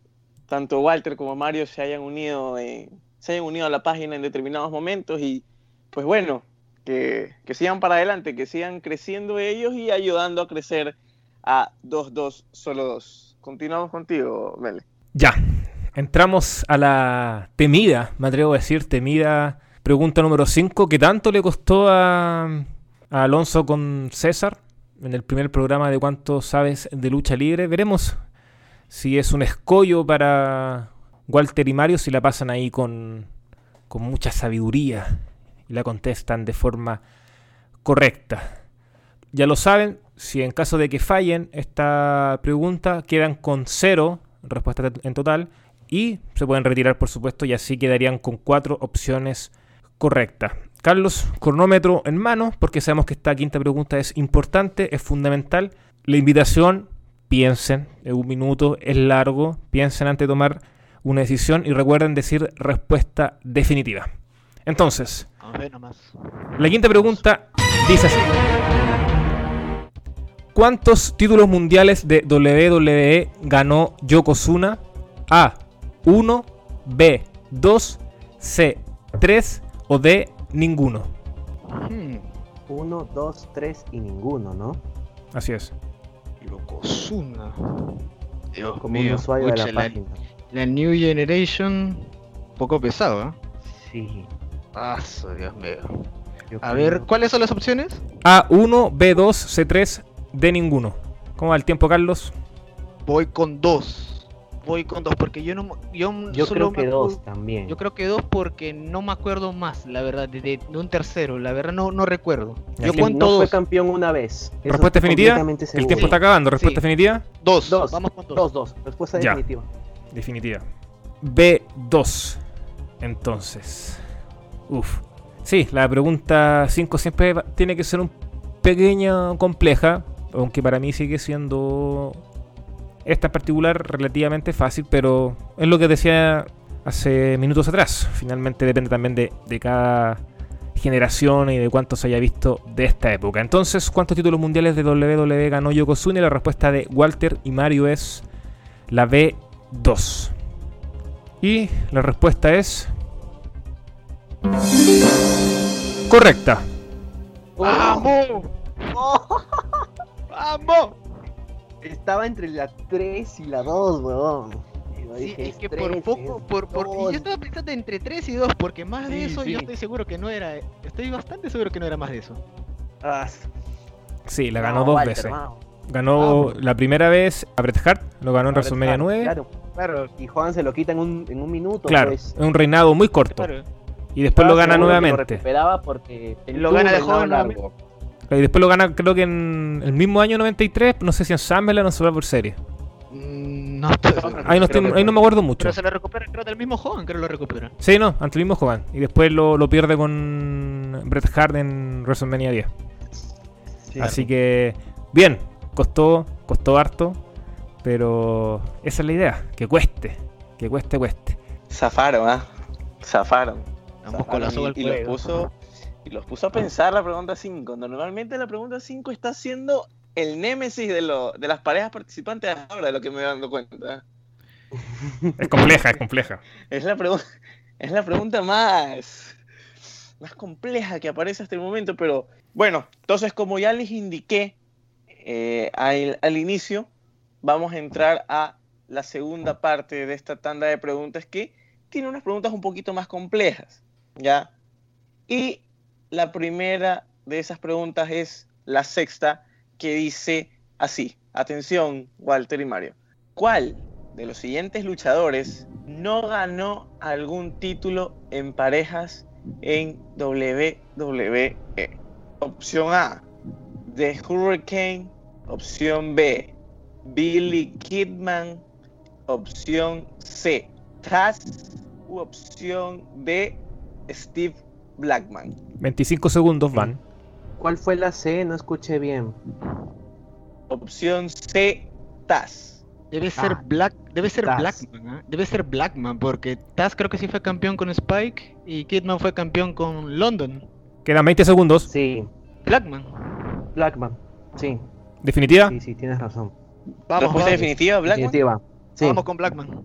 tanto Walter como Mario se hayan unido se hayan unido a la página en determinados momentos y pues bueno, que, que sigan para adelante, que sigan creciendo ellos y ayudando a crecer a 2-2 solo 2. Continuamos contigo, Mele. Ya, entramos a la temida, me atrevo a decir, temida pregunta número 5, ¿qué tanto le costó a, a Alonso con César en el primer programa de cuánto sabes de lucha libre? Veremos si es un escollo para Walter y Mario, si la pasan ahí con, con mucha sabiduría y la contestan de forma correcta. Ya lo saben, si en caso de que fallen esta pregunta, quedan con cero respuestas en total y se pueden retirar, por supuesto, y así quedarían con cuatro opciones correctas. Carlos, cronómetro en mano, porque sabemos que esta quinta pregunta es importante, es fundamental. La invitación, piensen, en un minuto es largo, piensen antes de tomar una decisión y recuerden decir respuesta definitiva. Entonces, la quinta pregunta dice así. ¿Cuántos títulos mundiales de WWE ganó Yokozuna? A. 1, B. 2, C. 3 o D. Ninguno. 1, 2, 3 y ninguno, ¿no? Así es. Yokozuna. Dios Como mío. un usuario de la, la, página. La New Generation, poco pesado, ¿eh? Sí. Ah, Dios mío. A ver, ¿cuáles son las opciones? A1, B2, C3, de ninguno. ¿Cómo va el tiempo, Carlos? Voy con dos. Voy con dos, porque yo no. Yo, yo creo que dos también. Yo creo que dos porque no me acuerdo más, la verdad, de, un tercero. La verdad, no, no recuerdo. Yo cuento no fue campeón una vez. ¿Respuesta definitiva? El tiempo está acabando. ¿Respuesta definitiva? Dos. Dos. Vamos con dos. Dos, dos. Respuesta definitiva. Definitiva. B2. Entonces. Uf. Sí, la pregunta 5 siempre tiene que ser un pequeño compleja aunque para mí sigue siendo esta en particular relativamente fácil, pero es lo que decía hace minutos atrás. Finalmente depende también de, cada generación y de cuánto se haya visto de esta época. Entonces, ¿cuántos títulos mundiales de WWE ganó Yokozuna? la respuesta de Walter y Mario es la B2. Y la respuesta es... Correcta. ¡Vamos! [laughs] ¡Vamos! Estaba entre la 3 y la 2, weón. Sí, es que por poco, por, porque yo estaba pensando entre 3 y 2, porque más de eso yo estoy seguro que no era, estoy bastante seguro que no era más de eso. Ah. Sí, la ganó dos veces. Ganó la primera vez a Bret Hart, lo ganó en WrestleMania 9. Claro, claro, y Juan se lo quita en un, en un minuto. Claro, pues. es un reinado muy corto. Y después lo gana nuevamente. Lo porque lo gana de joven largo. Y después lo gana, creo que en el mismo año 93, no sé si en SummerSlam o en por serie. Mm, no ahí, no ahí no me acuerdo mucho. Pero se lo recupera, creo, del mismo Hogan, creo que lo recupera. Sí, no, ante el mismo Hogan. Y después lo, lo pierde con Bret Hart en WrestleMania 10. Así que, bien, costó, costó harto, pero esa es la idea, que cueste, que cueste, cueste. Zafaron, ¿ah? Zafaron. Zafaron y, y, y puso y los puso a pensar la pregunta 5. Normalmente la pregunta 5 está siendo el némesis de, lo, de las parejas participantes ahora, de lo que me voy dando cuenta. Es compleja, es compleja. Es la, es la pregunta más, más compleja que aparece hasta el momento, pero bueno, entonces como ya les indiqué eh, al, al inicio, vamos a entrar a la segunda parte de esta tanda de preguntas que tiene unas preguntas un poquito más complejas, ¿ya? Y la primera de esas preguntas es la sexta, que dice así. Atención, Walter y Mario. ¿Cuál de los siguientes luchadores no ganó algún título en parejas en WWE? Opción A, The Hurricane. Opción B, Billy Kidman. Opción C, Taz. U opción D, Steve Blackman. 25 segundos van. ¿Cuál fue la C? No escuché bien. Opción C, Taz. Debe ser Ah, Black, debe ser Taz. Blackman, ¿ah? debe ser Blackman, porque Taz creo que sí fue campeón con Spike y Kidman fue campeón con London. Quedan 20 segundos. Sí, Blackman. Blackman. Sí, ¿Definitiva? sí, sí, tienes razón. Vamos, Respuesta vamos, definitiva, Blackman. Definitiva. Sí. vamos con Blackman.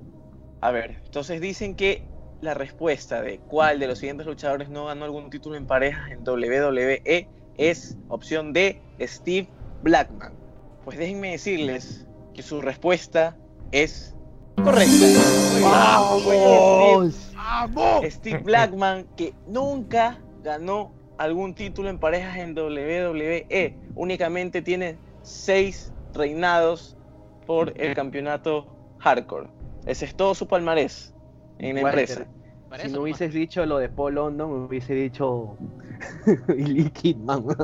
A ver, entonces dicen que la respuesta de cuál de los siguientes luchadores no ganó algún título en parejas en WWE es opción D, Steve Blackman. Pues déjenme decirles que su respuesta es correcta. Steve Blackman que nunca ganó algún título en parejas en WWE. Únicamente tiene seis reinados por el campeonato hardcore. Ese es todo su palmarés en la empresa. Para Si eso no nomás. hubieses dicho lo de Paul London, me hubiese dicho [laughs] Billy Kidman. [laughs]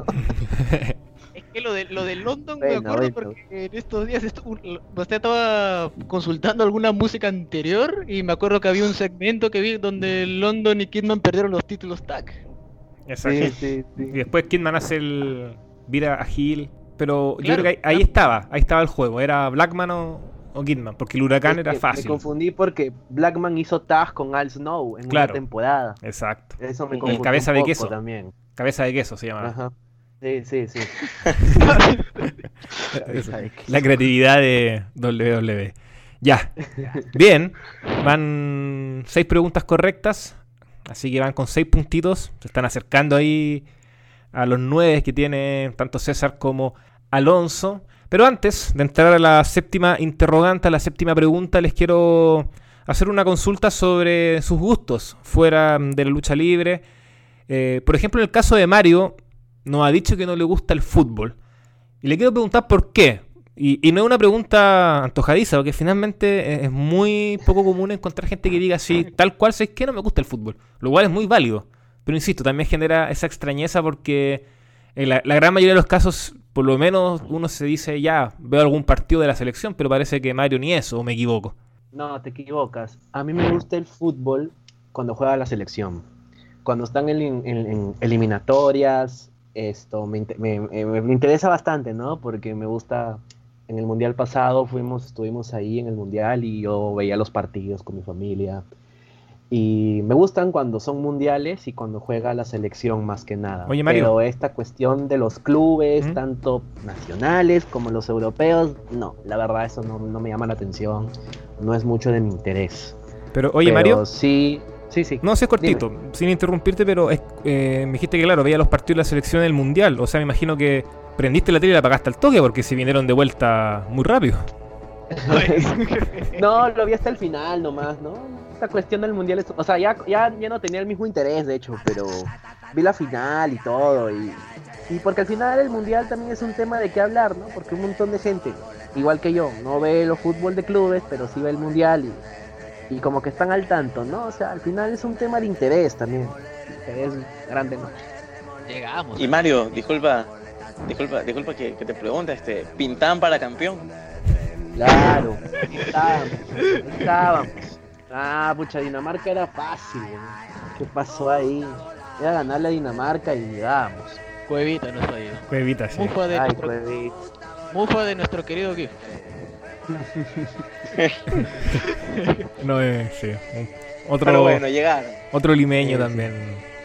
Es que lo de, lo de London me acuerdo bueno. porque en estos días estu- usted estaba consultando alguna música anterior y me acuerdo que había un segmento que vi donde London y Kidman perdieron los títulos tag. Exacto. Sí, sí, Y después Kidman hace el vira a Hill. Pero yo creo que ahí, ahí estaba, ahí estaba el juego. ¿Era Blackman o, o Kidman? Porque el huracán Es era que fácil. Me confundí porque Blackman hizo tag con Al Snow en Claro. una temporada. Exacto. Eso me El confundí cabeza un de poco queso. también. Cabeza de queso se llama. Ajá. Sí, sí, sí. Cabeza. La creatividad de WWE. Ya. Bien. Van seis preguntas correctas. Así que van con seis puntitos. Se están acercando ahí a los nueve que tiene tanto César como Alonso. Pero antes de entrar a la séptima interrogante, a la séptima pregunta, les quiero hacer una consulta sobre sus gustos fuera de la lucha libre. Eh, por ejemplo, en el caso de Mario, nos ha dicho que no le gusta el fútbol. Y le quiero preguntar por qué. Y, no es una pregunta antojadiza, porque finalmente es- es muy poco común encontrar gente que diga así, tal cual, si es que no me gusta el fútbol. Lo cual es muy válido. Pero insisto, también genera esa extrañeza porque en la gran mayoría de los casos, por lo menos uno se dice, ya, veo algún partido de la selección, pero parece que Mario ni eso, o me equivoco. No, te equivocas. A mí me gusta el fútbol cuando juega la selección. Cuando están en, en- eliminatorias, esto me- me- me interesa bastante, ¿no? Porque me gusta. En el mundial pasado fuimos, estuvimos ahí en el mundial y yo veía los partidos con mi familia. Y me gustan cuando son mundiales y cuando juega la selección más que nada. Oye, Mario. Pero esta cuestión de los clubes, ¿Mm? tanto nacionales como los europeos, no, la verdad eso no, no me llama la atención. No es mucho de mi interés. Pero, oye, Pero Mario, Sí, sí, sí. no sé, cortito, sin interrumpirte, pero es- eh, me dijiste que, claro, veía los partidos de la selección del mundial. O sea, me imagino que prendiste la tele y la apagaste al toque porque se vinieron de vuelta muy rápido. [laughs] No, lo vi hasta el final nomás, ¿no? Esta cuestión del mundial, es- o sea, ya, ya, ya no tenía el mismo interés, de hecho, pero vi la final y todo. Y, y porque al final el mundial también es un tema de qué hablar, ¿no? Porque un montón de gente, igual que yo, no ve los fútbol de clubes, pero sí ve el mundial y, y como que están al tanto, ¿no? O sea, al final es un tema de interés también. Interés grande, ¿no? Llegamos. Y Mario, disculpa, disculpa, disculpa que, que te pregunte, este, ¿pintaban para campeón? Claro, ahí estábamos, ahí estábamos. Ah, pucha, Dinamarca era fácil, ¿no? ¿Qué pasó ahí? Era ganarle a Dinamarca y llegábamos. Cuevita no está ahí. Cuevita, sí. Mufa de, Ay, nuestro, Cuevita. mufa de nuestro querido Gif. [laughs] No, eh, sí. Otro, Pero bueno, llegaron. otro limeño Sí, sí. también.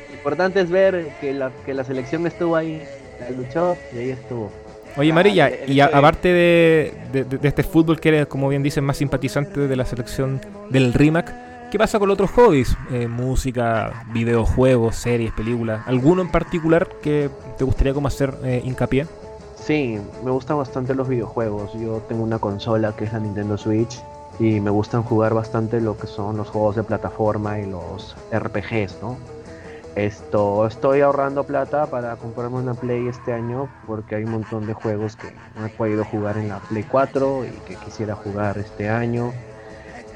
Lo importante es ver que la, que la selección estuvo ahí, la luchó y ahí estuvo. Oye, Ah, María, el- el y a- de- aparte de, de- de- de este fútbol que eres, como bien dices, más simpatizante de la selección del RIMAC, ¿qué pasa con los otros hobbies? Eh, música, videojuegos, series, películas. ¿Alguno en particular que te gustaría como hacer eh, hincapié? Sí, me gustan bastante los videojuegos. Yo tengo una consola que es la Nintendo Switch y me gustan jugar bastante lo que son los juegos de plataforma y los RPGs, ¿no? Esto, estoy ahorrando plata para comprarme una Play este año porque hay un montón de juegos que no he podido jugar en la Play 4 y que quisiera jugar este año.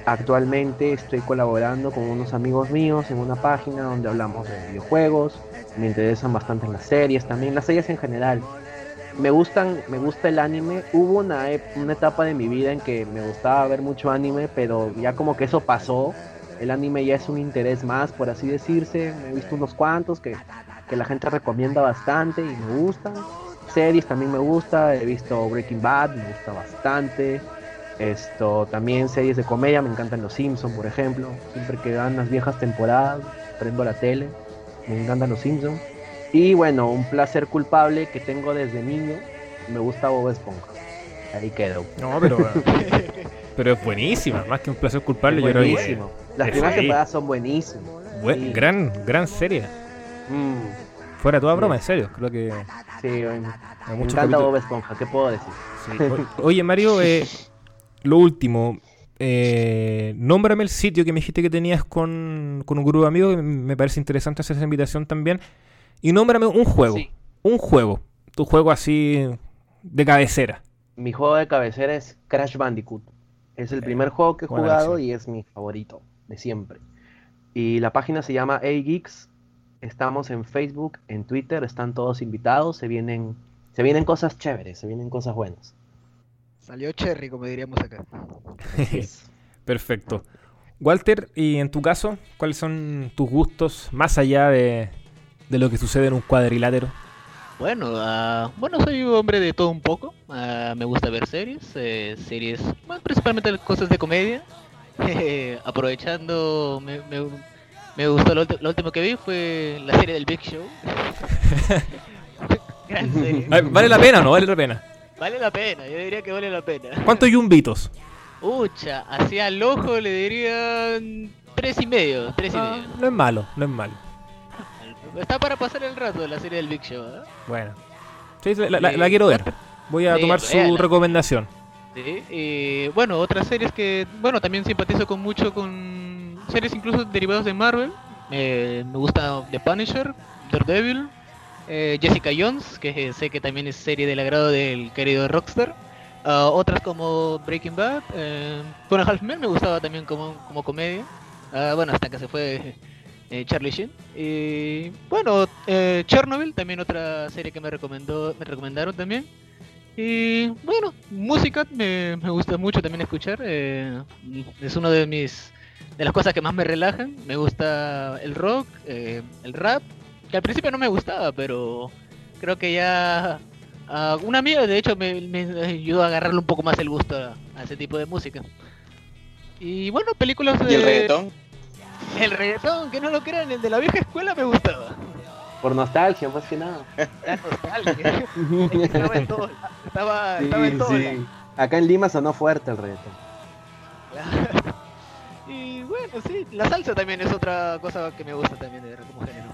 Actualmente estoy colaborando con unos amigos míos en una página donde hablamos de videojuegos. Me interesan bastante las series también, las series en general me gustan, me gusta el anime. Hubo una, una etapa de mi vida en que me gustaba ver mucho anime, pero ya como que eso pasó. El anime ya es un interés más, por así decirse. Me he visto unos cuantos que, que la gente recomienda bastante y me gustan. Series también me gusta. He visto Breaking Bad, me gusta bastante. Esto, también series de comedia, me encantan Los Simpsons, por ejemplo. Siempre que dan las viejas temporadas, prendo la tele, me encantan Los Simpsons. Y bueno, un placer culpable que tengo desde niño, me gusta Bob Esponja. Ahí quedo. No, pero. [laughs] pero es buenísima, más que un placer culpable, yo creo que. buenísimo. Las es primeras ahí. temporadas son buenísimas. buen- Sí. gran, gran serie. Mm, Fuera toda broma, en serio. Creo que. sí, me hay me encanta Bob Esponja, ¿qué puedo decir? Sí. Oye, Mario, [laughs] eh, lo último. Eh, nómbrame el sitio que me dijiste que tenías con, con un grupo de amigos. Me parece interesante hacer esa invitación también. Y nómbrame un juego. Sí. Un juego. Tu juego así de cabecera. Mi juego de cabecera es Crash Bandicoot. Es el primer juego que he jugado elección. y es mi favorito de siempre. Y la página se llama A-Geeks. Estamos en Facebook, en Twitter, están todos invitados. Se vienen, se vienen cosas chéveres, se vienen cosas buenas. Salió Cherry, como diríamos acá. [laughs] Perfecto. Walter, y en tu caso, ¿cuáles son tus gustos más allá de, de lo que sucede en un cuadrilátero? Bueno, ah, bueno, soy un hombre de todo un poco. Ah, me gusta ver series, eh, series, bueno, principalmente cosas de comedia. [laughs] aprovechando, me, me, me gustó lo, último que vi fue la serie del Big Show. [laughs] Gran serie. ¿Vale la pena o no vale la pena? Vale la pena, yo diría que vale la pena. ¿Cuántos yumbitos? Ucha, hacia el ojo le dirían tres y medio, tres y Ah, medio. no es malo, no es malo. Está para pasar el rato la serie del Big Show, ¿eh? Bueno. Sí, la, la- Eh, la quiero ver. Voy a sí, tomar su véala. recomendación. Sí, y bueno, otras series que, bueno, también simpatizo con mucho con series incluso derivadas de Marvel. Eh, me gusta The Punisher, Daredevil, eh, Jessica Jones, que sé que también es serie del agrado del querido Rockstar. Ah, otras como Breaking Bad, eh, Half Men me gustaba también como, como comedia. Ah, bueno, hasta que se fue eh, Charlie Sheen. Y bueno, eh, Chernobyl, también otra serie que me recomendó, me recomendaron también. Y bueno, música me, me gusta mucho también escuchar. eh, es una de mis de las cosas que más me relajan. Me gusta el rock, el rap, que al principio no me gustaba, pero creo que ya ah, una amiga de hecho me, me ayudó a agarrarle un poco más el gusto a, a ese tipo de música. Y bueno, películas de ¿Y el reggaetón? [laughs] el reggaetón, que no lo crean, el de la vieja escuela me gustaba. Por nostalgia, más que nada. La nostalgia. estaba en todo, estaba, Sí, estaba en todo. sí. Acá en Lima sonó fuerte el reggaetón. Claro. [laughs] Y bueno, sí, la salsa también es otra cosa que me gusta también de como género.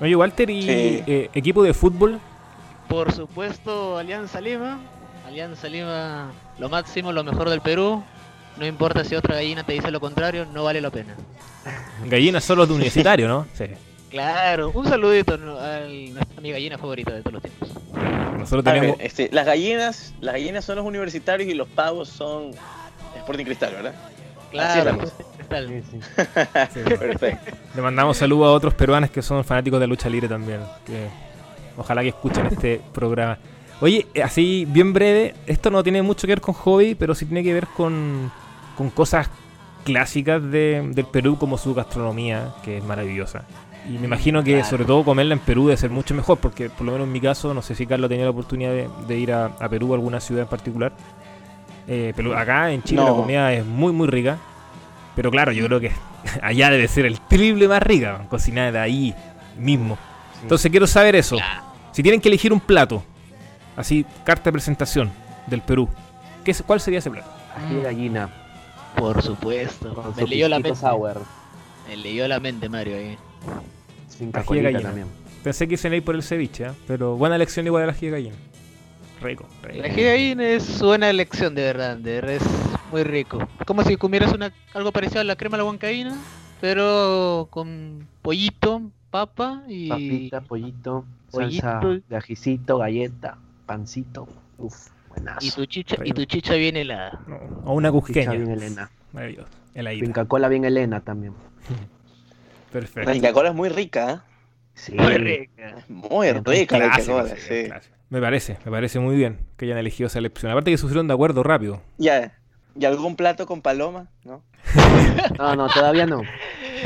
Oye, Walter, ¿y Sí. eh, equipo de fútbol? Por supuesto, Alianza Lima. Alianza Lima, lo máximo, lo mejor del Perú. No importa si otra gallina te dice lo contrario, no vale la pena. [laughs] Gallinas solo de universitario, ¿no? Sí. Claro, un saludito a mi gallina favorita de todos los tiempos. Nosotros ver, tenemos. este, las gallinas, las gallinas son los universitarios y los pavos son Sporting Cristal, ¿verdad? Claro. Sí, sí. sí, [laughs] Perfecto. Le mandamos saludos a otros peruanos que son fanáticos de lucha libre también. Que ojalá que escuchen este [laughs] programa. Oye, así bien breve, esto no tiene mucho que ver con hobby, pero sí tiene que ver con, con cosas clásicas de- del Perú, como su gastronomía, que es maravillosa. Y me imagino que Claro. sobre todo comerla en Perú debe ser mucho mejor, porque por lo menos en mi caso, no sé si Carlos ha tenido la oportunidad de, de ir a, a Perú, a alguna ciudad en particular. Eh, pero acá en Chile la comida es muy, muy rica. Pero claro, yo creo que [laughs] allá debe ser el triple más rica, cocinada ahí mismo. Entonces quiero saber eso. Si tienen que elegir un plato, así, carta de presentación del Perú, ¿qué es- ¿cuál sería ese plato? Ají de gallina. Por supuesto. Con Me su leyó la mente. sour. Me leyó la mente Mario ahí. Sin de gallina. también. Pensé que iban a ir por el ceviche, ¿eh? pero buena elección igual el ají de gallina. Rico, rico. El ají de gallina es buena elección de verdad, de verdad es muy rico. Como si comieras una, algo parecido a la crema a la huancaína, pero con pollito, papa y Papita, pollito, Pollito. salsa de ajicito, galleta, pancito. Uf, y buenazo. tu chicha y tu chicha bien helada. No, o una cusqueña. bien Elena. Maravilloso. El Pinca cola bien Elena también. [laughs] Perfecto. La Inca Cola es muy rica, ¿eh? Sí. Muy rica. Muy rica la Inca Cola, sí. Me parece, me parece muy bien que hayan elegido esa elección. Aparte que se pusieron de acuerdo rápido. Ya. ¿Y algún plato con paloma? ¿No? [laughs] No, no, todavía no.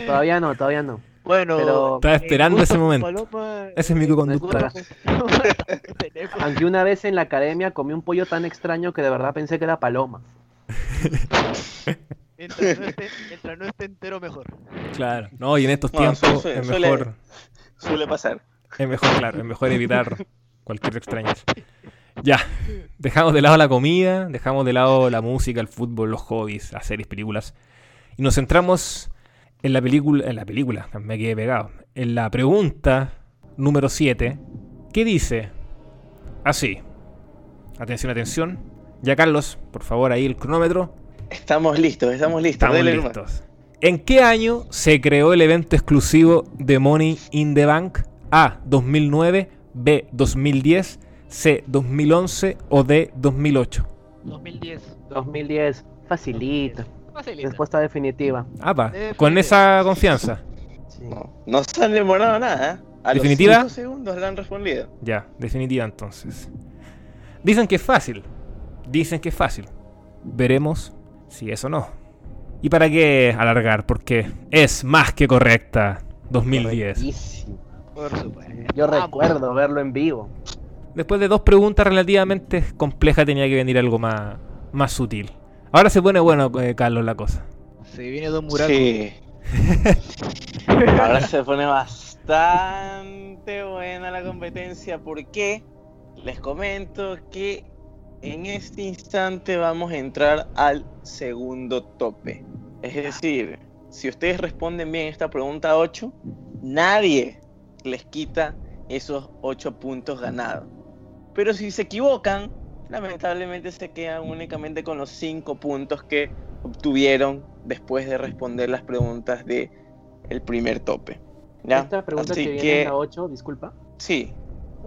Todavía no, todavía no. Bueno, Pero- Estaba esperando ese momento. paloma, Ese es mi eh, conductor. [laughs] Aunque una vez en la academia comí un pollo tan extraño que de verdad pensé que era paloma. [laughs] Mientras no esté, mientras no esté entero, mejor. Claro. No, y en estos tiempos su- su- es suele- mejor, Suele pasar. es mejor, claro, es mejor evitar cualquier extrañeza. Ya, dejamos de lado la comida, dejamos de lado la música, el fútbol, los hobbies, las series, películas. Y nos centramos en la película, en la película, me quedé pegado. En la pregunta número 7, que dice así. Atención, atención. Ya Carlos, por favor, ahí el cronómetro. Estamos listos, estamos listos. Estamos dele listos. ¿En qué año se creó el evento exclusivo de Money in the Bank? A. 2009, B. 2010, C. 2011 o D. 2008. 2010. 2010, facilita. Facilita. Respuesta definitiva. Apa, Definitiva. con esa confianza. Sí. No, no se han demorado nada. ¿eh? A ¿Definitiva? los 5 segundos le han respondido. Ya, definitiva entonces. Dicen que es fácil. Dicen que es fácil. Veremos si es o no. ¿Y para qué alargar? Porque es más que correcta. 2010. Correctísimo. Por supuesto. Yo recuerdo verlo en vivo. Después de dos preguntas relativamente complejas tenía que venir algo más, más sutil. Ahora se pone bueno, eh, Carlos, la cosa. Se viene Don Muraco. Sí. [laughs] Ahora se pone bastante buena la competencia porque les comento que en este instante vamos a entrar al segundo tope. Es decir, si ustedes responden bien esta pregunta 8, nadie les quita esos 8 puntos ganados. Pero si se equivocan, lamentablemente se quedan únicamente con los 5 puntos que obtuvieron después de responder las preguntas de el primer tope. ¿Ya? Esta pregunta Así que viene que, la 8, disculpa. sí,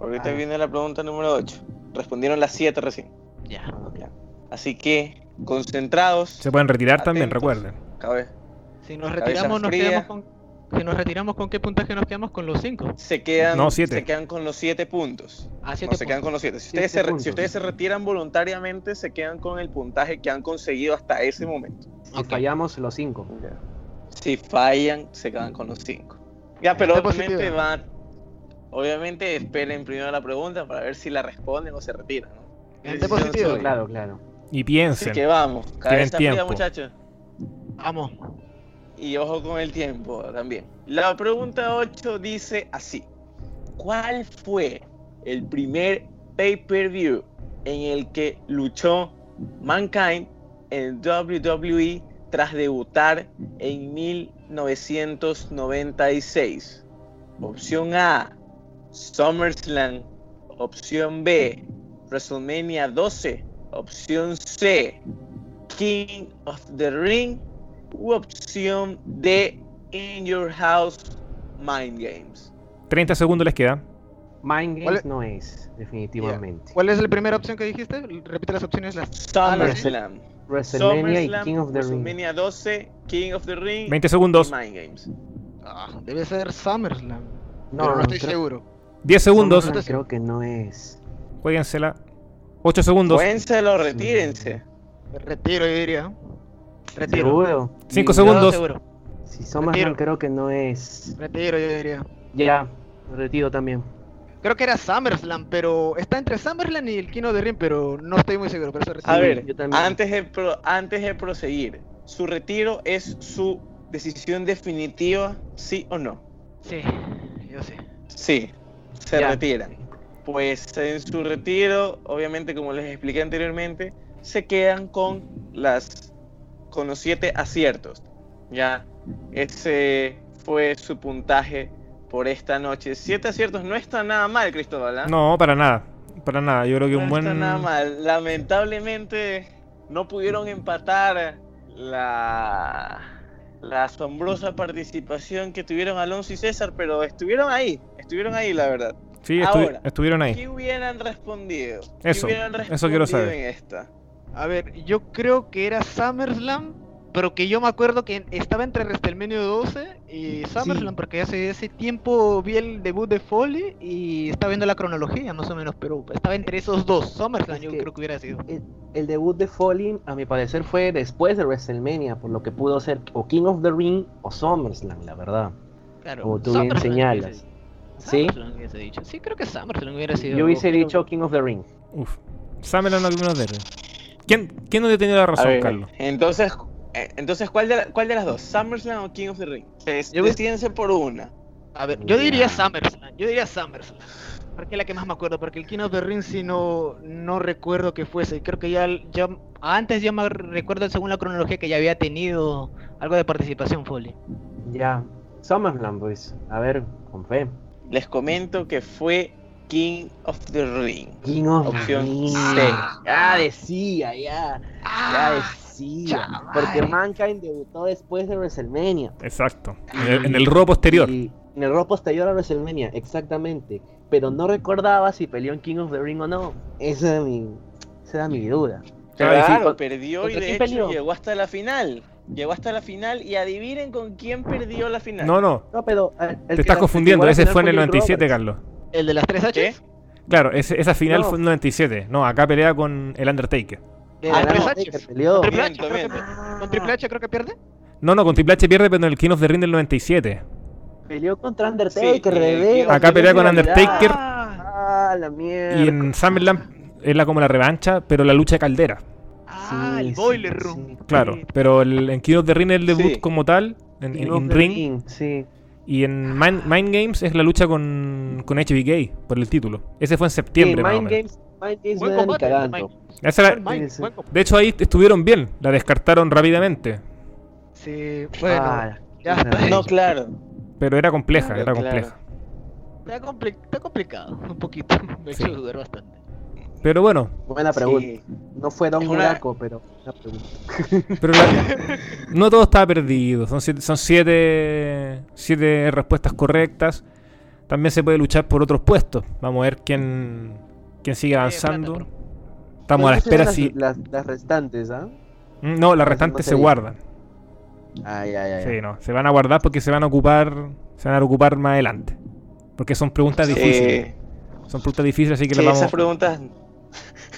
ahorita Ah. viene la pregunta número 8. Respondieron las 7 recién. Ya. ¿ya? Así que, concentrados. Se pueden retirar también, recuerden. cabe- Si nos retiramos, nos fría. quedamos con. Si nos retiramos, ¿con qué puntaje nos quedamos? Con los 5. Se quedan, No, siete. se quedan con los 7 puntos. Ah, 7 No se quedan con los 7. Si, ustedes Siete se si puntos. ustedes se retiran voluntariamente, se quedan con el puntaje que han conseguido hasta ese momento. Si fallamos los 5. Si fallan, se quedan con los 5. Ya, pero obviamente positivo. va. Obviamente esperen primero la pregunta para ver si la responden o se retiran. ¿no? Positivo. Claro, claro. Y Así piensen. que vamos, cabeza fría, tiempo. muchachos. Vamos. Y ojo con el tiempo también. La pregunta 8 dice así: ¿Cuál fue el primer pay-per-view en el que luchó Mankind en WWE tras debutar en 1996? Opción A: SummerSlam. Opción B: WrestleMania 12. Opción C: King of the Ring u opción de In Your House Mind Games. 30 segundos les queda. Mind ¿Cuál Games es? no es, definitivamente. ¿Cuál es la primera opción que dijiste? Repite las opciones. Las... SummerSlam. WrestleMania y King of the Ring. WrestleMania 12, King of the Ring 20 y segundos. Mind Games. Ah, debe ser SummerSlam. No, pero no estoy creo- seguro. 10 segundos. Creo que no es. Jueguensela. 8 segundos. Cuénselo, retírense. Retiro, yo diría. Retiro. Seguro. 5 Yo segundos. seguro. Si Retiro. creo que no es. Retiro, yo diría. Ya, retiro también. Creo que era SummerSlam, pero está entre SummerSlam y el Kino de Ring, pero no estoy muy seguro. Por eso retiro. A ver, yo también. antes de, pro- antes de proseguir, ¿su retiro es su decisión definitiva, sí o no? Sí, yo sí. Sí, se Ya. retiran. Pues en su retiro, obviamente como les expliqué anteriormente, se quedan con las con los siete aciertos. Ya, ese fue su puntaje por esta noche. Siete aciertos no está nada mal, Cristóbal. ¿ah? No, para nada. Para nada. Yo creo que No un buen. está nada mal. Lamentablemente no pudieron empatar la, la asombrosa participación que tuvieron Alonso y César, pero estuvieron ahí, estuvieron ahí, la verdad. Sí, estu- Ahora, estuvieron ahí. ¿Qué hubieran respondido? ¿Qué Eso, eso quiero saber. en esta? A ver, yo creo que era SummerSlam, pero que yo me acuerdo que estaba entre WrestleMania 12 y SummerSlam, Sí. porque hace ese tiempo vi el debut de Foley y estaba viendo la cronología más o menos, pero estaba entre esos dos. SummerSlam Es yo que- creo que hubiera sido. El, el debut de Foley, a mi parecer, fue después de WrestleMania, por lo que pudo ser o King of the Ring o SummerSlam, la verdad. Claro, Como tú bien SummerSlam señalas. hubiese- ¿Sí? SummerSlam hubiese dicho. Sí, creo que SummerSlam hubiera sido. Yo hubiese dicho King of the Ring. Uf. En algunos de ¿Quién, quién no te tenía la razón, ver, Carlos? Entonces, eh, entonces ¿cuál, de la- ¿cuál de las dos? ¿SummerSlam o King of the Ring? Yo- Decídense por una. A ver, yo diría. SummerSlam, yo diría SummerSlam. Porque es la que más me acuerdo, porque el King of the Ring sí no, no recuerdo que fuese. Creo que ya, ya antes ya me recuerdo según la cronología que ya había tenido algo de participación Foley. Ya. SummerSlam, pues. A ver, con fe. Les comento que fue King of the Ring. King of Opción Ring. C. Ya decía, ya. Ya decía. chaval. Porque Mankind debutó después de WrestleMania. Exacto. En el, en el robo posterior. Y en el rol posterior a WrestleMania, exactamente. Pero no recordaba si peleó en King of the Ring o no. Esa era mi, esa era mi duda. Claro, perdió y ¿Contra de hecho peleó? llegó hasta la final. Llegó hasta la final y adivinen con quién perdió la final. No, no. No, pero. el- el Te estás confundiendo. Ese fue en el Jake 97, Roberts. Carlos. ¿El de las tres H? ¿Qué? Claro, ese- esa final No. fue en el 97. No, acá pelea con el Undertaker. ¿De Ah, peleó. ¿Con Triple H Triple H creo que pierde? No, no, con Triple H pierde, pero en el King of the Ring del 97. Peleó contra Undertaker, Sí, eh, Acá pelea con. Undertaker. Ah, la mierda. Y en SummerSlam es la como la revancha, pero la lucha de caldera. Ah, Sí, el sí, Boiler sí. Room. Claro, pero el, en King of the Ring es el debut Sí. como tal, en, King en- of en the ring. Sí. Y en Mind, Mind Games es la lucha con, con HBK por el título. Ese fue en Sí, septiembre, más o Mind menos. Games, Mind Games Buen combate. Sí, sí. de hecho, ahí estuvieron bien. La descartaron rápidamente. Sí, bueno. Ah, ya no, está. [laughs] No, claro. Pero era compleja, era claro. compleja. Está, compli- está complicado, un poquito. [laughs] Me Sí. hecho dudar bastante. Pero bueno, Buena pregunta. Sí. No fue Don Es una- Muraco, pero una pregunta. [laughs] pero la- no todo está perdido. Son siete, son siete, siete respuestas correctas. También se puede luchar por otros puestos. Vamos a ver quién, quién sigue avanzando. plata, Estamos a la ¿Cuáles eran espera las, si... las, las restantes, ¿ah? Mm, No, las restantes se guardan. Ay, ay, ay. Sí, no, se van a guardar porque se van a ocupar, se van a ocupar más adelante. Porque son preguntas difíciles. Son preguntas difíciles, así que Sí, las esas vamos, preguntas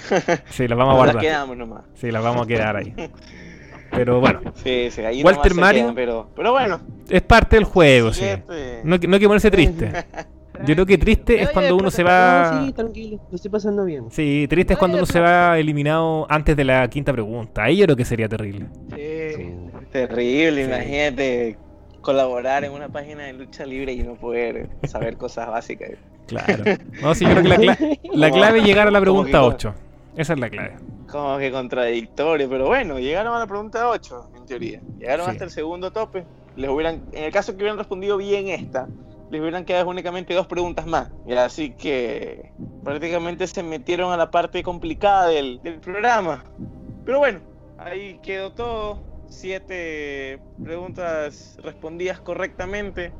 [laughs] sí, las vamos a las guardar. quedamos nomás. Sí, las vamos a quedar ahí. Pero bueno, [laughs] Sí, sí, ahí Walter Mario. quedan, pero, pero bueno. es parte del juego, sí. siguiente. No, hay que- no hay que ponerse triste. [laughs] Yo creo que triste es cuando uno se va... Sí, tranquilo. Lo estoy pasando bien. Sí, triste es cuando uno se va eliminado antes de la quinta pregunta. Ahí yo creo que sería terrible. Sí. Sí. Terrible, Sí. imagínate colaborar en una página de lucha libre y no poder saber cosas básicas. Claro. No, sí, yo creo que la, cla- la clave es llegar a la pregunta co- 8. Esa es la clave. Como que contradictorio, pero bueno, llegaron a la pregunta 8, en teoría. Llegaron Sí. hasta el segundo tope. Les hubieran, en el caso que hubieran respondido bien esta, les hubieran quedado únicamente dos preguntas más. Y así que prácticamente se metieron a la parte complicada del, del programa. Pero bueno, ahí quedó todo. Siete preguntas respondidas correctamente.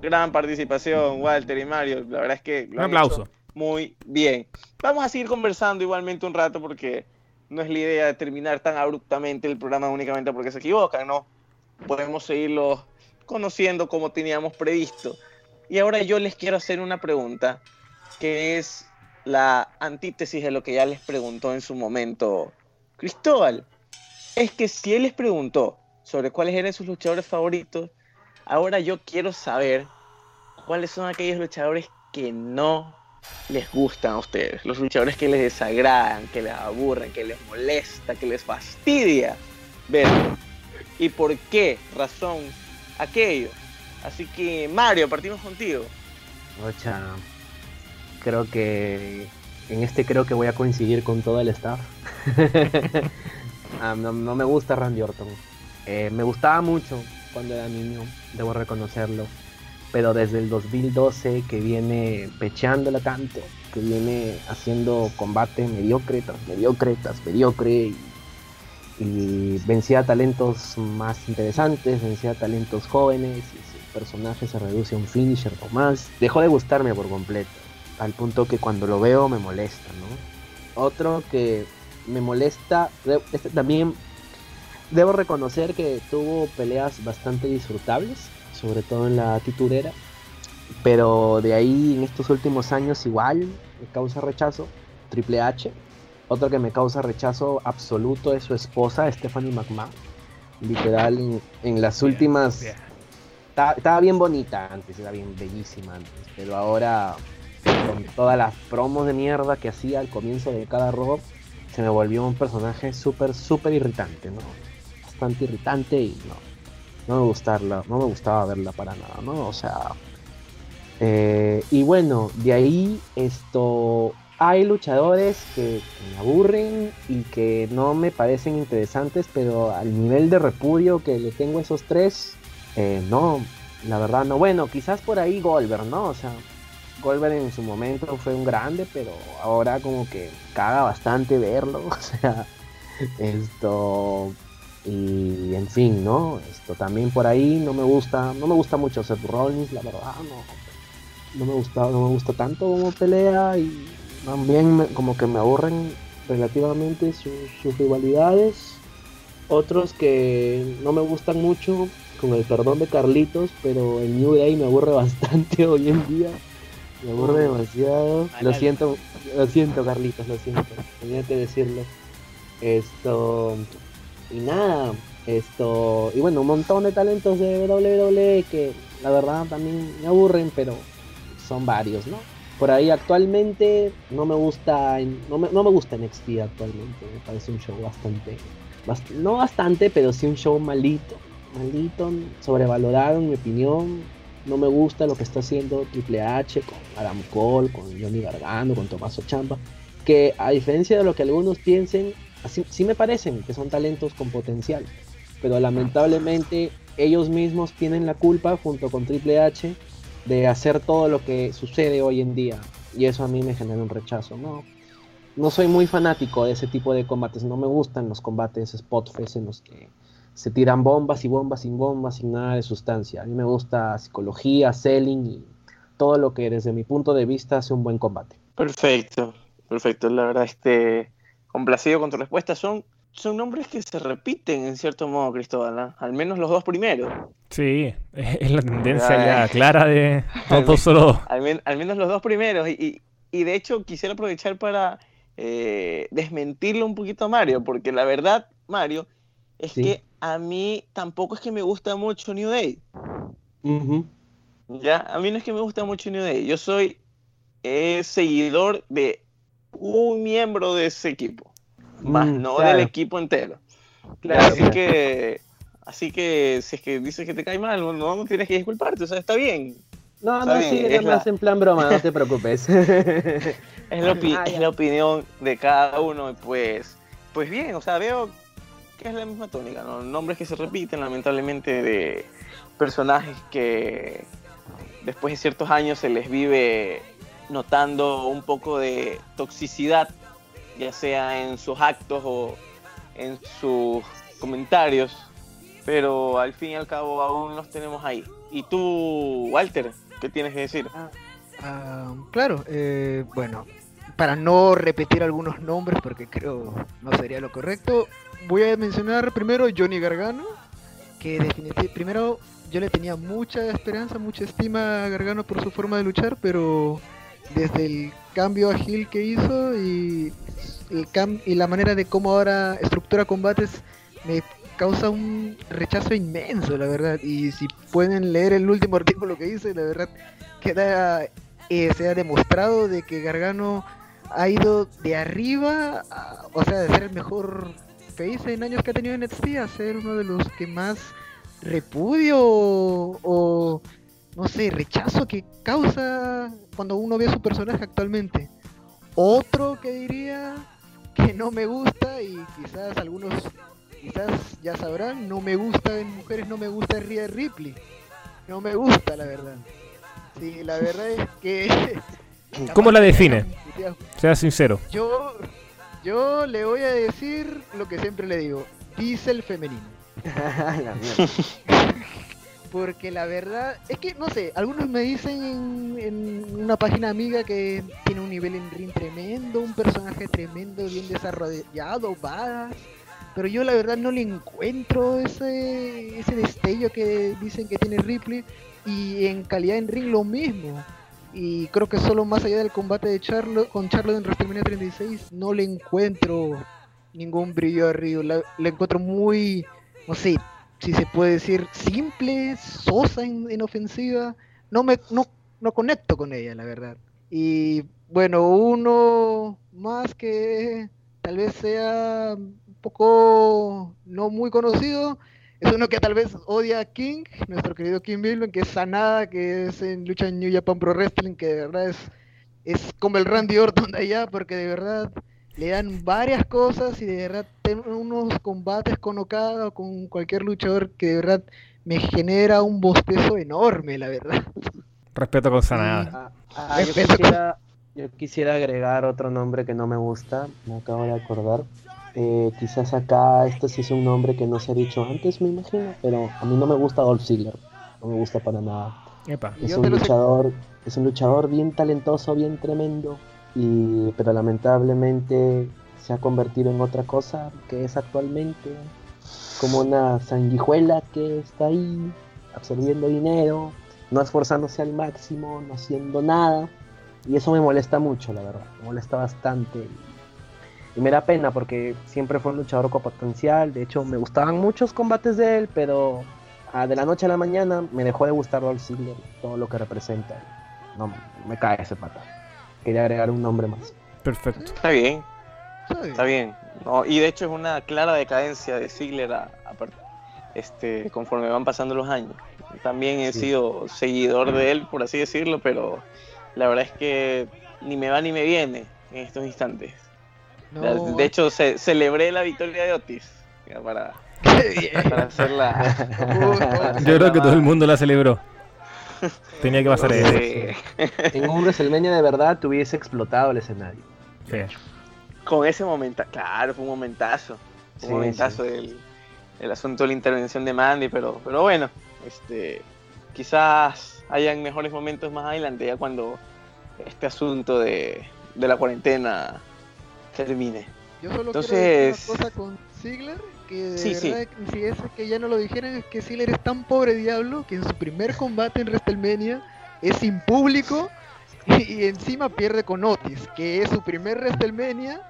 Gran participación, Walter y Mario. La verdad es que lo Un aplauso. hecho muy bien. Vamos a seguir conversando igualmente un rato porque no es la idea de terminar tan abruptamente el programa únicamente porque se equivocan, ¿no? Podemos seguirlo conociendo como teníamos previsto. Y ahora yo les quiero hacer una pregunta que es la antítesis de lo que ya les preguntó en su momento Cristóbal. Es que si él les preguntó sobre cuáles eran sus luchadores favoritos, ahora yo quiero saber cuáles son aquellos luchadores que no les gustan a ustedes, los luchadores que les desagradan, que les aburren, que les molesta, que les fastidia ver. ¿Y por qué razón aquello? Así que Mario, partimos contigo. Ocha, creo que en este creo que voy a coincidir con todo el staff. [laughs] Ah, no, no me gusta Randy Orton. Eh, me gustaba mucho cuando era niño, debo reconocerlo. Pero desde el 2012 que viene pecheándola tanto, que viene haciendo combate mediocre tras mediocre tras mediocre y, vencía talentos más interesantes, vencía talentos jóvenes y su personaje se reduce a un finisher o más. Dejó de gustarme por completo, al punto que cuando lo veo me molesta, ¿no? Otro que me molesta, este también debo reconocer que tuvo peleas bastante disfrutables, sobre todo en la titulera, pero de ahí en estos últimos años igual me causa rechazo, Triple H. Otro que me causa rechazo absoluto es su esposa, Stephanie McMahon. Literal, en, en las últimas estaba, estaba bien bonita antes, era bien bellísima antes, pero ahora con todas las promos de mierda que hacía al comienzo de cada Raw, se me volvió un personaje súper, súper irritante, ¿no? Bastante irritante y no, no me gustaba, no me gustaba verla para nada, ¿no? O sea, eh, y bueno, de ahí esto hay luchadores que, me aburren y que no me parecen interesantes, pero al nivel de repudio que le tengo a esos tres, eh, no, la verdad no. Bueno, quizás por ahí Goldberg, ¿no? O sea, Goldberg en su momento fue un grande, pero ahora como que caga bastante verlo. [laughs] O sea, esto y en fin, ¿no? Esto también por ahí no me gusta, no me gusta mucho Seth Rollins, la verdad, no, no me gusta, no me gusta tanto como pelea y también como que me aburren relativamente sus rivalidades. Otros que no me gustan mucho, con el perdón de Carlitos, pero el New Day me aburre [laughs] bastante hoy en día. Me aburre demasiado. Lo siento, lo siento, Carlitos, lo siento. Tenía que decirlo. Esto. Y nada, esto. Y bueno, un montón de talentos de WWE que la verdad también me aburren, pero son varios, ¿no? Por ahí actualmente no me gusta, no me, no me gusta NXT actualmente, me parece un show bastante, no bastante, pero sí un show malito, malito, sobrevalorado en mi opinión, no me gusta lo que está haciendo Triple H con Adam Cole, con Johnny Gargano, con Tommaso Champa, que a diferencia de lo que algunos piensen, sí me parecen que son talentos con potencial, pero lamentablemente ellos mismos tienen la culpa junto con Triple H de hacer todo lo que sucede hoy en día. Y eso a mí me genera un rechazo. No, no soy muy fanático de ese tipo de combates. No me gustan los combates spotfest en los que se tiran bombas y bombas sin bombas, sin nada de sustancia. A mí me gusta psicología, selling y todo lo que desde mi punto de vista hace un buen combate. Perfecto, perfecto. La verdad, este, complacido con tu respuesta. Son son nombres que se repiten en cierto modo, Cristóbal, ¿ah? al menos los dos primeros. Sí, es la tendencia ya clara de [laughs] todos solo al, menos los dos primeros. Y, de hecho quisiera aprovechar para eh, desmentirlo un poquito a Mario, porque la verdad, Mario, es que a mí tampoco es que me gusta mucho New Day. Ya, a mí no es que me gusta mucho New Day. Yo soy eh, seguidor de un miembro de ese equipo más mm, no del equipo entero. así que, así que si es que dices que te cae mal, no, tienes que disculparte, o sea, está bien. No, no, sí, es más en plan broma, no te preocupes. [laughs] es, la ah, es la opinión de cada uno, pues, pues bien, o sea, veo que es la misma tónica, ¿no? Nombres que se repiten, lamentablemente, de personajes que después de ciertos años se les vive notando un poco de toxicidad ya sea en sus actos o en sus comentarios, pero al fin y al cabo aún los tenemos ahí. ¿Y tú, Walter, qué tienes que decir? Ah, ah, claro, eh, bueno, para no repetir algunos nombres porque creo no sería lo correcto, voy a mencionar primero Johnny Gargano, que definitivamente primero yo le tenía mucha esperanza, mucha estima a Gargano por su forma de luchar, pero desde el cambio ágil que hizo y, y la manera de cómo ahora estructura combates me causa un rechazo inmenso, la verdad. Y si pueden leer el último [laughs] artículo que hice, la verdad queda eh, se ha demostrado de que Gargano ha ido de arriba, o sea, de ser el mejor face en años que ha tenido en NXT a ser uno de los que más repudio o no sé, rechazo que causa cuando uno ve a su personaje actualmente. Otro que diría que no me gusta y quizás algunos quizás ya sabrán, no me gusta en mujeres, no me gusta Rhea Ripley. No me gusta, la verdad. Sí, la verdad es que... [laughs] ¿Cómo la define? Sea sincero. Yo, yo le voy a decir lo que siempre le digo. Diesel femenino. [laughs] la [laughs] Porque la verdad es que, no sé, algunos me dicen en, una página amiga que tiene un nivel en ring tremendo, un personaje tremendo, bien desarrollado, badass. Pero yo la verdad no le encuentro ese, ese destello que dicen que tiene Ripley. Y en calidad en ring lo mismo. Y creo que solo más allá del combate de Charlo, con Charlotte en WrestleMania 36 no le encuentro ningún brillo arriba. le encuentro muy, no sé, si se puede decir, simple, sosa en, ofensiva. No me no, no conecto con ella, la verdad. Y bueno, uno más que tal vez sea un poco no muy conocido. Es uno que tal vez odia a King, nuestro querido King Bilben, que es Sanada, que es en lucha en New Japan Pro Wrestling, que de verdad es, es como el Randy Orton de allá, porque de verdad le dan varias cosas y de verdad tiene unos combates con Okada o con cualquier luchador que de verdad me genera un bostezo enorme, la verdad. Respeto con Sanada. Ah, ah, yo, quisiera, yo, quisiera, agregar otro nombre que no me gusta, me acabo de acordar. Eh, quizás acá esto sí es un nombre que no se ha dicho antes, me imagino, pero a mí no me gusta Dolph Ziggler, no me gusta para nada. Es un luchador, es un luchador bien talentoso, bien tremendo, y, pero lamentablemente se ha convertido en otra cosa que es actualmente como una sanguijuela que está ahí absorbiendo dinero, no esforzándose al máximo, no haciendo nada. Y eso me molesta mucho, la verdad. Me molesta bastante. Y me da pena porque siempre fue un luchador con potencial. De hecho, me gustaban muchos combates de él, pero ah, de la noche a la mañana me dejó de gustar Dolph Ziggler, todo lo que representa. No, me cae ese pata. Quería agregar un nombre más. Perfecto. Está bien. Está bien. No, y de hecho es una clara decadencia de Ziggler a, este, conforme van pasando los años. También he sido seguidor de él, por así decirlo, pero la verdad es que ni me va ni me viene en estos instantes. De hecho, celebré la victoria de Otis para, para hacerla. [laughs] Yo creo que todo el mundo la celebró. Tenía que pasar eso. En un WrestleMania de verdad tuviese explotado el escenario. Con ese momento, claro, fue un momentazo. Un momentazo del el asunto de la intervención de Mandy, pero, pero bueno, este, quizás hayan mejores momentos más adelante, ya cuando este asunto de, de la cuarentena termine. Yo solo Entonces, quiero una cosa con Ziggler, que de verdad, si es que ya no lo dijeran, es que Ziggler es tan pobre diablo que en su primer combate en WrestleMania es sin público y, encima pierde con Otis, que es su primer WrestleMania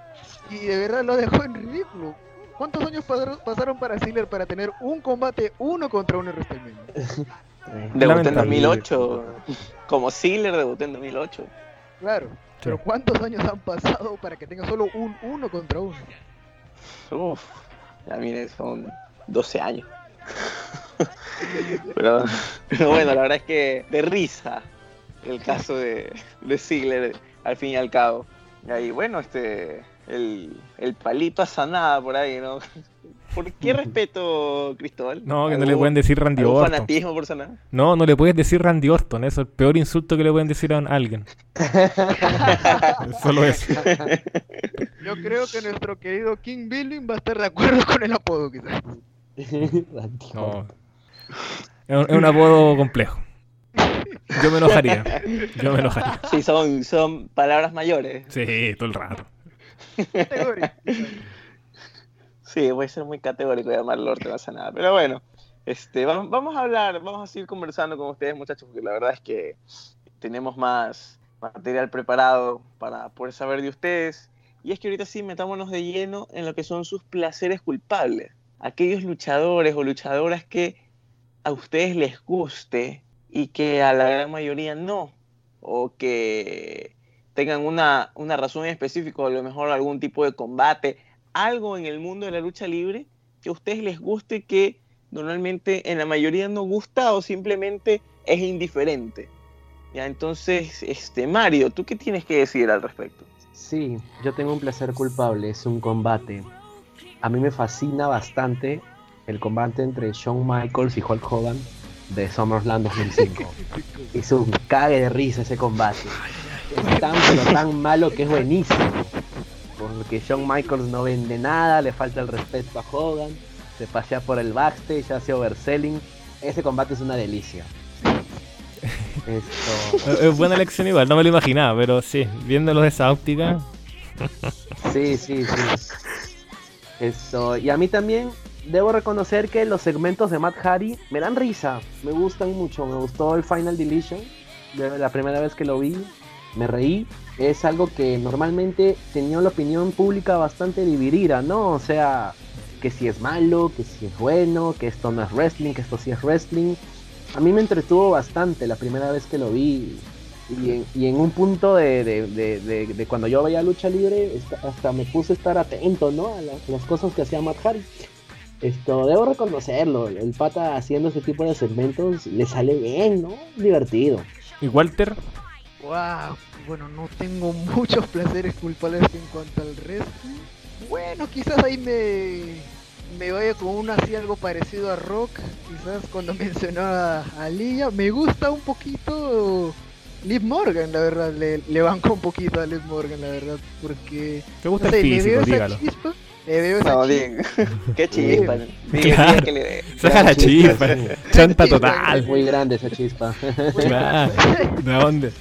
y de verdad lo dejó en ridículo. ¿Cuántos años pasaron para Ziggler para tener un combate uno contra uno en WrestleMania? [laughs] Debutó en 2008. Como Ziggler debutó en 2008. Claro. Pero ¿cuántos años han pasado para que tenga solo un uno contra uno? Uf, ya mire, son 12 años. [laughs] pero, bueno, la verdad es que de risa el caso de, de Ziggler al fin y al cabo. Y ahí, bueno, este el, el palito a sanada por ahí, ¿no? ¿Por qué respeto, Cristóbal? No, que no le pueden decir Randy Orton. fanatismo por sanada? No, no le puedes decir Randy Orton. Eso es el peor insulto que le pueden decir a alguien. [laughs] Solo eso. [laughs] Yo creo que nuestro querido King Building va a estar de acuerdo con el apodo, quizás. no. Es un, apodo complejo. Yo me enojaría. Yo me enojaría. Sí, son, son palabras mayores. Sí, todo el rato. Sí, voy a ser muy categórico llamarlo Orte no pasa nada. Pero bueno, este, vamos, vamos, a hablar, vamos a seguir conversando con ustedes, muchachos, porque la verdad es que tenemos más material preparado para poder saber de ustedes. Y es que ahorita sí metámonos de lleno en lo que son sus placeres culpables. Aquellos luchadores o luchadoras que a ustedes les guste y que a la gran mayoría no. O que tengan una, una razón específica, a lo mejor algún tipo de combate, algo en el mundo de la lucha libre que a ustedes les guste que normalmente en la mayoría no gusta o simplemente es indiferente. Ya, entonces, este Mario, ¿tú qué tienes que decir al respecto? Sí, yo tengo un placer culpable, es un combate. A mí me fascina bastante el combate entre Shawn Michaels y Hulk Hogan de SummerSlam 2005. [laughs] es un cague de risa ese combate es tan pero tan malo que es buenísimo. Porque Shawn Michaels no vende nada, le falta el respeto a Hogan, se pasea por el backstage, hace overselling. Ese combate es una delicia. [laughs] Es buena elección igual, no me lo imaginaba, pero sí, viéndolo de esa óptica. Sí, sí, sí. Eso. Y a mí también debo reconocer que los segmentos de Matt Hardy me dan risa, me gustan mucho. Me gustó el Final Deletion, la primera vez que lo vi me reí, es algo que normalmente tenía la opinión pública bastante dividida, ¿no? O sea, que si es malo, que si es bueno, que esto no es wrestling, que esto sí es wrestling. A mí me entretuvo bastante la primera vez que lo vi. Y en, un punto de, cuando yo veía lucha libre, hasta me puse a estar atento, ¿no? A, las cosas que hacía Matt Hardy. Esto, debo reconocerlo, el pata haciendo ese tipo de segmentos le sale bien, ¿no? Divertido. ¿Y Walter? Wow, bueno, no tengo [laughs] muchos placeres culpables en cuanto al resto. Bueno, quizás ahí me, me vaya con un así algo parecido a Rock, quizás cuando [laughs] mencionó a, a Lilla. Me gusta un poquito Liv Morgan, la verdad, le, le banco un poquito a Liv Morgan, la verdad, porque... ¿Te gusta el físico, le dígalo. Chispa, le veo esa no, chispa. [laughs] qué chispa. Claro. Que le... Saca la chispa, chanta total. Muy grande esa chispa. ¿De dónde?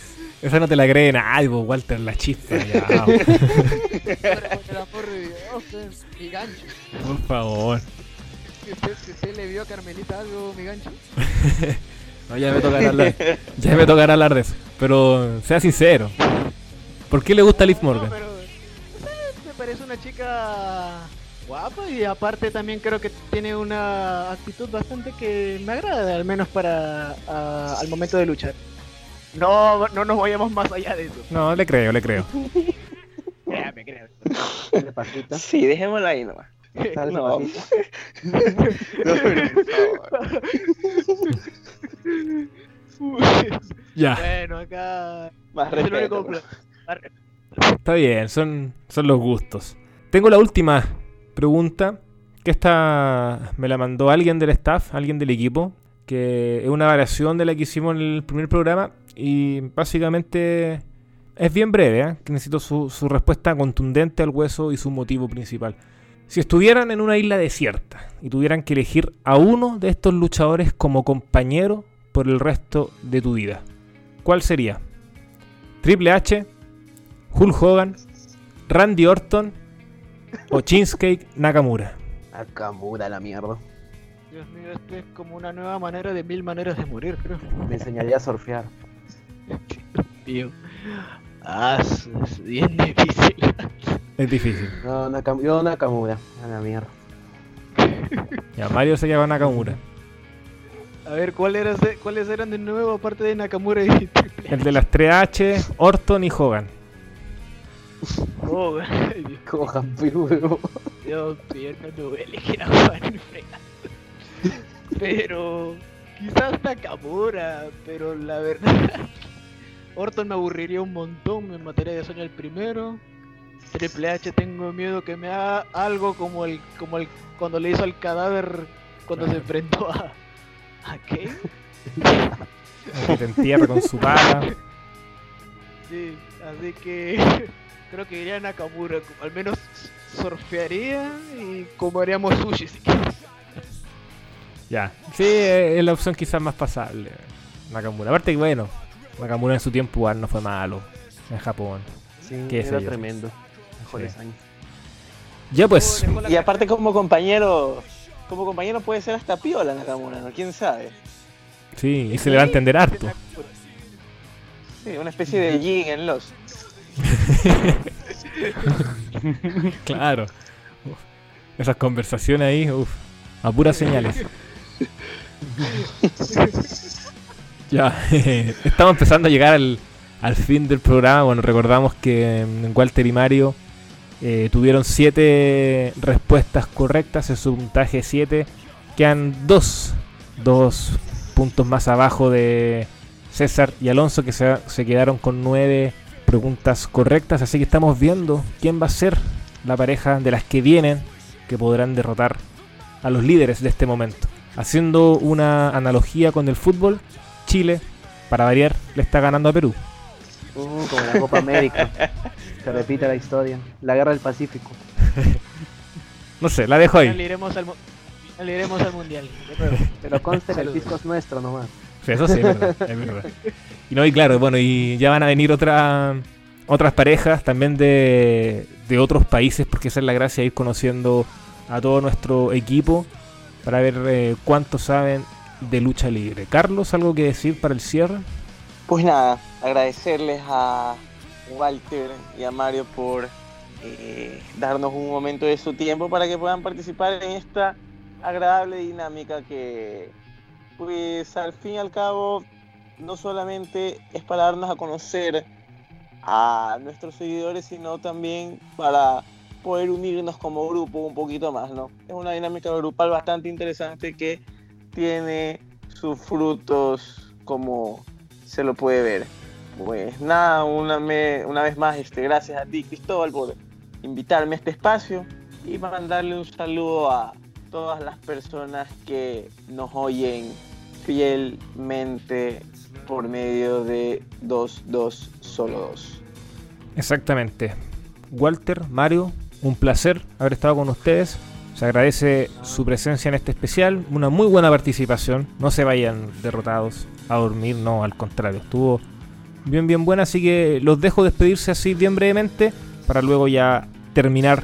Esa no te la cree nadie, Walter, la chispa. Ya. [laughs] Por favor. ¿Usted, usted le vio a Carmelita algo, mi gancho? [laughs] No, ya me tocará hablar, ya me tocará hablar de eso. Pero sea sincero. ¿Por qué le gusta Liv Morgan? No, pero, me parece una chica guapa y aparte también creo que tiene una actitud bastante que me agrada, al menos para al momento de luchar. No, no nos vayamos más allá de eso. No, le creo, le creo. Créame, creo. Sí, dejémosla ahí nomás. No. [laughs] no, ya. Bueno, acá. Más Está bien, son, son los gustos. Tengo la última pregunta. Que esta me la mandó alguien del staff, alguien del equipo. Que es una variación de la que hicimos en el primer programa. Y básicamente es bien breve. ¿eh? Que necesito su, respuesta contundente al hueso y su motivo principal. Si estuvieran en una isla desierta y tuvieran que elegir a uno de estos luchadores como compañero por el resto de tu vida, ¿cuál sería? ¿Triple H? ¿Hulk Hogan? ¿Randy Orton? ¿O Shinsuke Nakamura? Nakamura, la mierda. Dios mío, esto es como una nueva manera de mil maneras de morir, creo. Me enseñaría a surfear. [laughs] Tío. Ah, es bien difícil. Es difícil. No, Nakam yo Nakamura, a la mierda. [laughs] Ya, Mario se llama Nakamura. A ver, ¿cuál era, ¿cuáles eran de nuevo aparte de Nakamura y Triple El de las 3H, Orton y Hogan. [laughs] Hogan. Hogan, huevo. Dios mío, no me elegir a Juan Pero quizás Nakamura, pero la verdad [laughs] Orton me aburriría un montón, me mataría de sueño el primero. Triple H tengo miedo que me haga algo como el como el cuando le hizo al cadáver cuando se enfrentó a ¿a qué? [laughs] que te entierra con su pala. Sí, así que [laughs] creo que iría a Nakamura, al menos surfearía y comeríamos sushi si Ya, sí, es la opción quizás más pasable. Nakamura. Aparte que bueno, Nakamura en su tiempo igual no fue malo en Japón. Sí, era tremendo. Mejores años. Ya pues. Y aparte como compañero, como compañero puede ser hasta piola Nakamura, ¿no? ¿Quién sabe? Sí, y se le va a entender harto. Sí, una especie de Jin en los. [laughs] claro. Esas conversaciones ahí, uff, a puras señales. [laughs] [laughs] Ya, [laughs] estamos empezando a llegar al, fin del programa. Bueno, recordamos que Walter y Mario eh, tuvieron 7 respuestas correctas en su puntaje 7. Quedan dos, dos puntos más abajo de César y Alonso que se, se quedaron con 9 preguntas correctas. Así que estamos viendo quién va a ser la pareja de las que vienen que podrán derrotar a los líderes de este momento. Haciendo una analogía con el fútbol, Chile, para variar, le está ganando a Perú. Uh, como la Copa América. [laughs] Se repite la historia. La guerra del Pacífico. [laughs] no sé, la dejo ahí. Le iremos al, iremos al mundial. Pero conste que el pisco es nuestro nomás. Sí, eso sí, es verdad, es verdad. Y no, y claro, bueno, y ya van a venir otra, otras parejas también de, de otros países, porque esa es la gracia, ir conociendo a todo nuestro equipo para ver eh, cuánto saben de lucha libre. Carlos, ¿algo que decir para el cierre? Pues nada, agradecerles a Walter y a Mario por eh, darnos un momento de su tiempo para que puedan participar en esta agradable dinámica que, pues al fin y al cabo, no solamente es para darnos a conocer a nuestros seguidores, sino también para poder unirnos como grupo un poquito más, ¿no? Es una dinámica grupal bastante interesante que tiene sus frutos como se lo puede ver. Pues nada, una, una vez más, este, gracias a ti Cristóbal por invitarme a este espacio y mandarle un saludo a todas las personas que nos oyen fielmente por medio de 22 solo 2. Exactamente. Walter, Mario, un placer haber estado con ustedes. Se agradece su presencia en este especial, una muy buena participación. No se vayan derrotados a dormir, no, al contrario, estuvo bien, bien buena. Así que los dejo despedirse así bien brevemente para luego ya terminar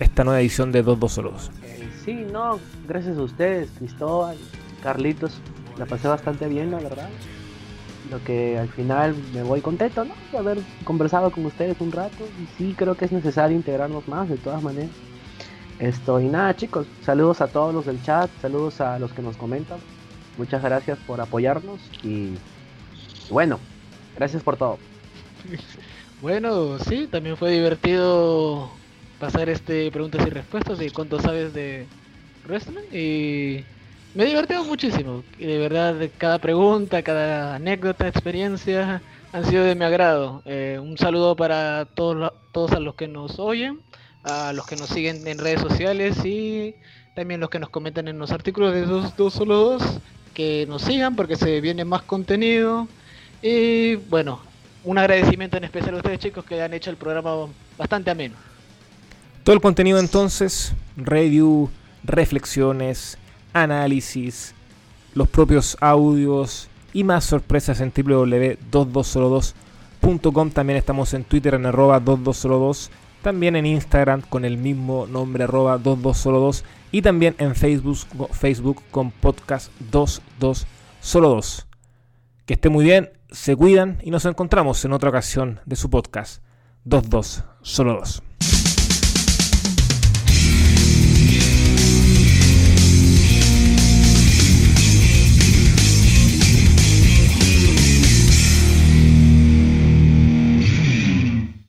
esta nueva edición de 2202. Eh, sí, no, gracias a ustedes, Cristóbal, Carlitos, la pasé bastante bien, la verdad. Lo que al final me voy contento, ¿no? De haber conversado con ustedes un rato. Y sí, creo que es necesario integrarnos más, de todas maneras. Esto, y nada, chicos, saludos a todos los del chat, saludos a los que nos comentan. Muchas gracias por apoyarnos y bueno, gracias por todo. [laughs] Bueno, sí, también fue divertido pasar este preguntas y respuestas de cuánto sabes de wrestling y me he divertido muchísimo. De verdad, cada pregunta, cada anécdota, experiencia han sido de mi agrado. Eh, un saludo para todos, todos a los que nos oyen, a los que nos siguen en redes sociales y también los que nos comentan en los artículos de dos, dos solo dos. Que nos sigan porque se viene más contenido. Y bueno, un agradecimiento en especial a ustedes chicos que han hecho el programa bastante ameno. Todo el contenido entonces, review, reflexiones, análisis, los propios audios y más sorpresas en www.2202.com. También estamos en Twitter en arroba 2202. También en Instagram con el mismo nombre arroba 2202. Y también en Facebook, Facebook con podcast 2202. Que esté muy bien se cuidan y nos encontramos en otra ocasión de su podcast 22 solo 2.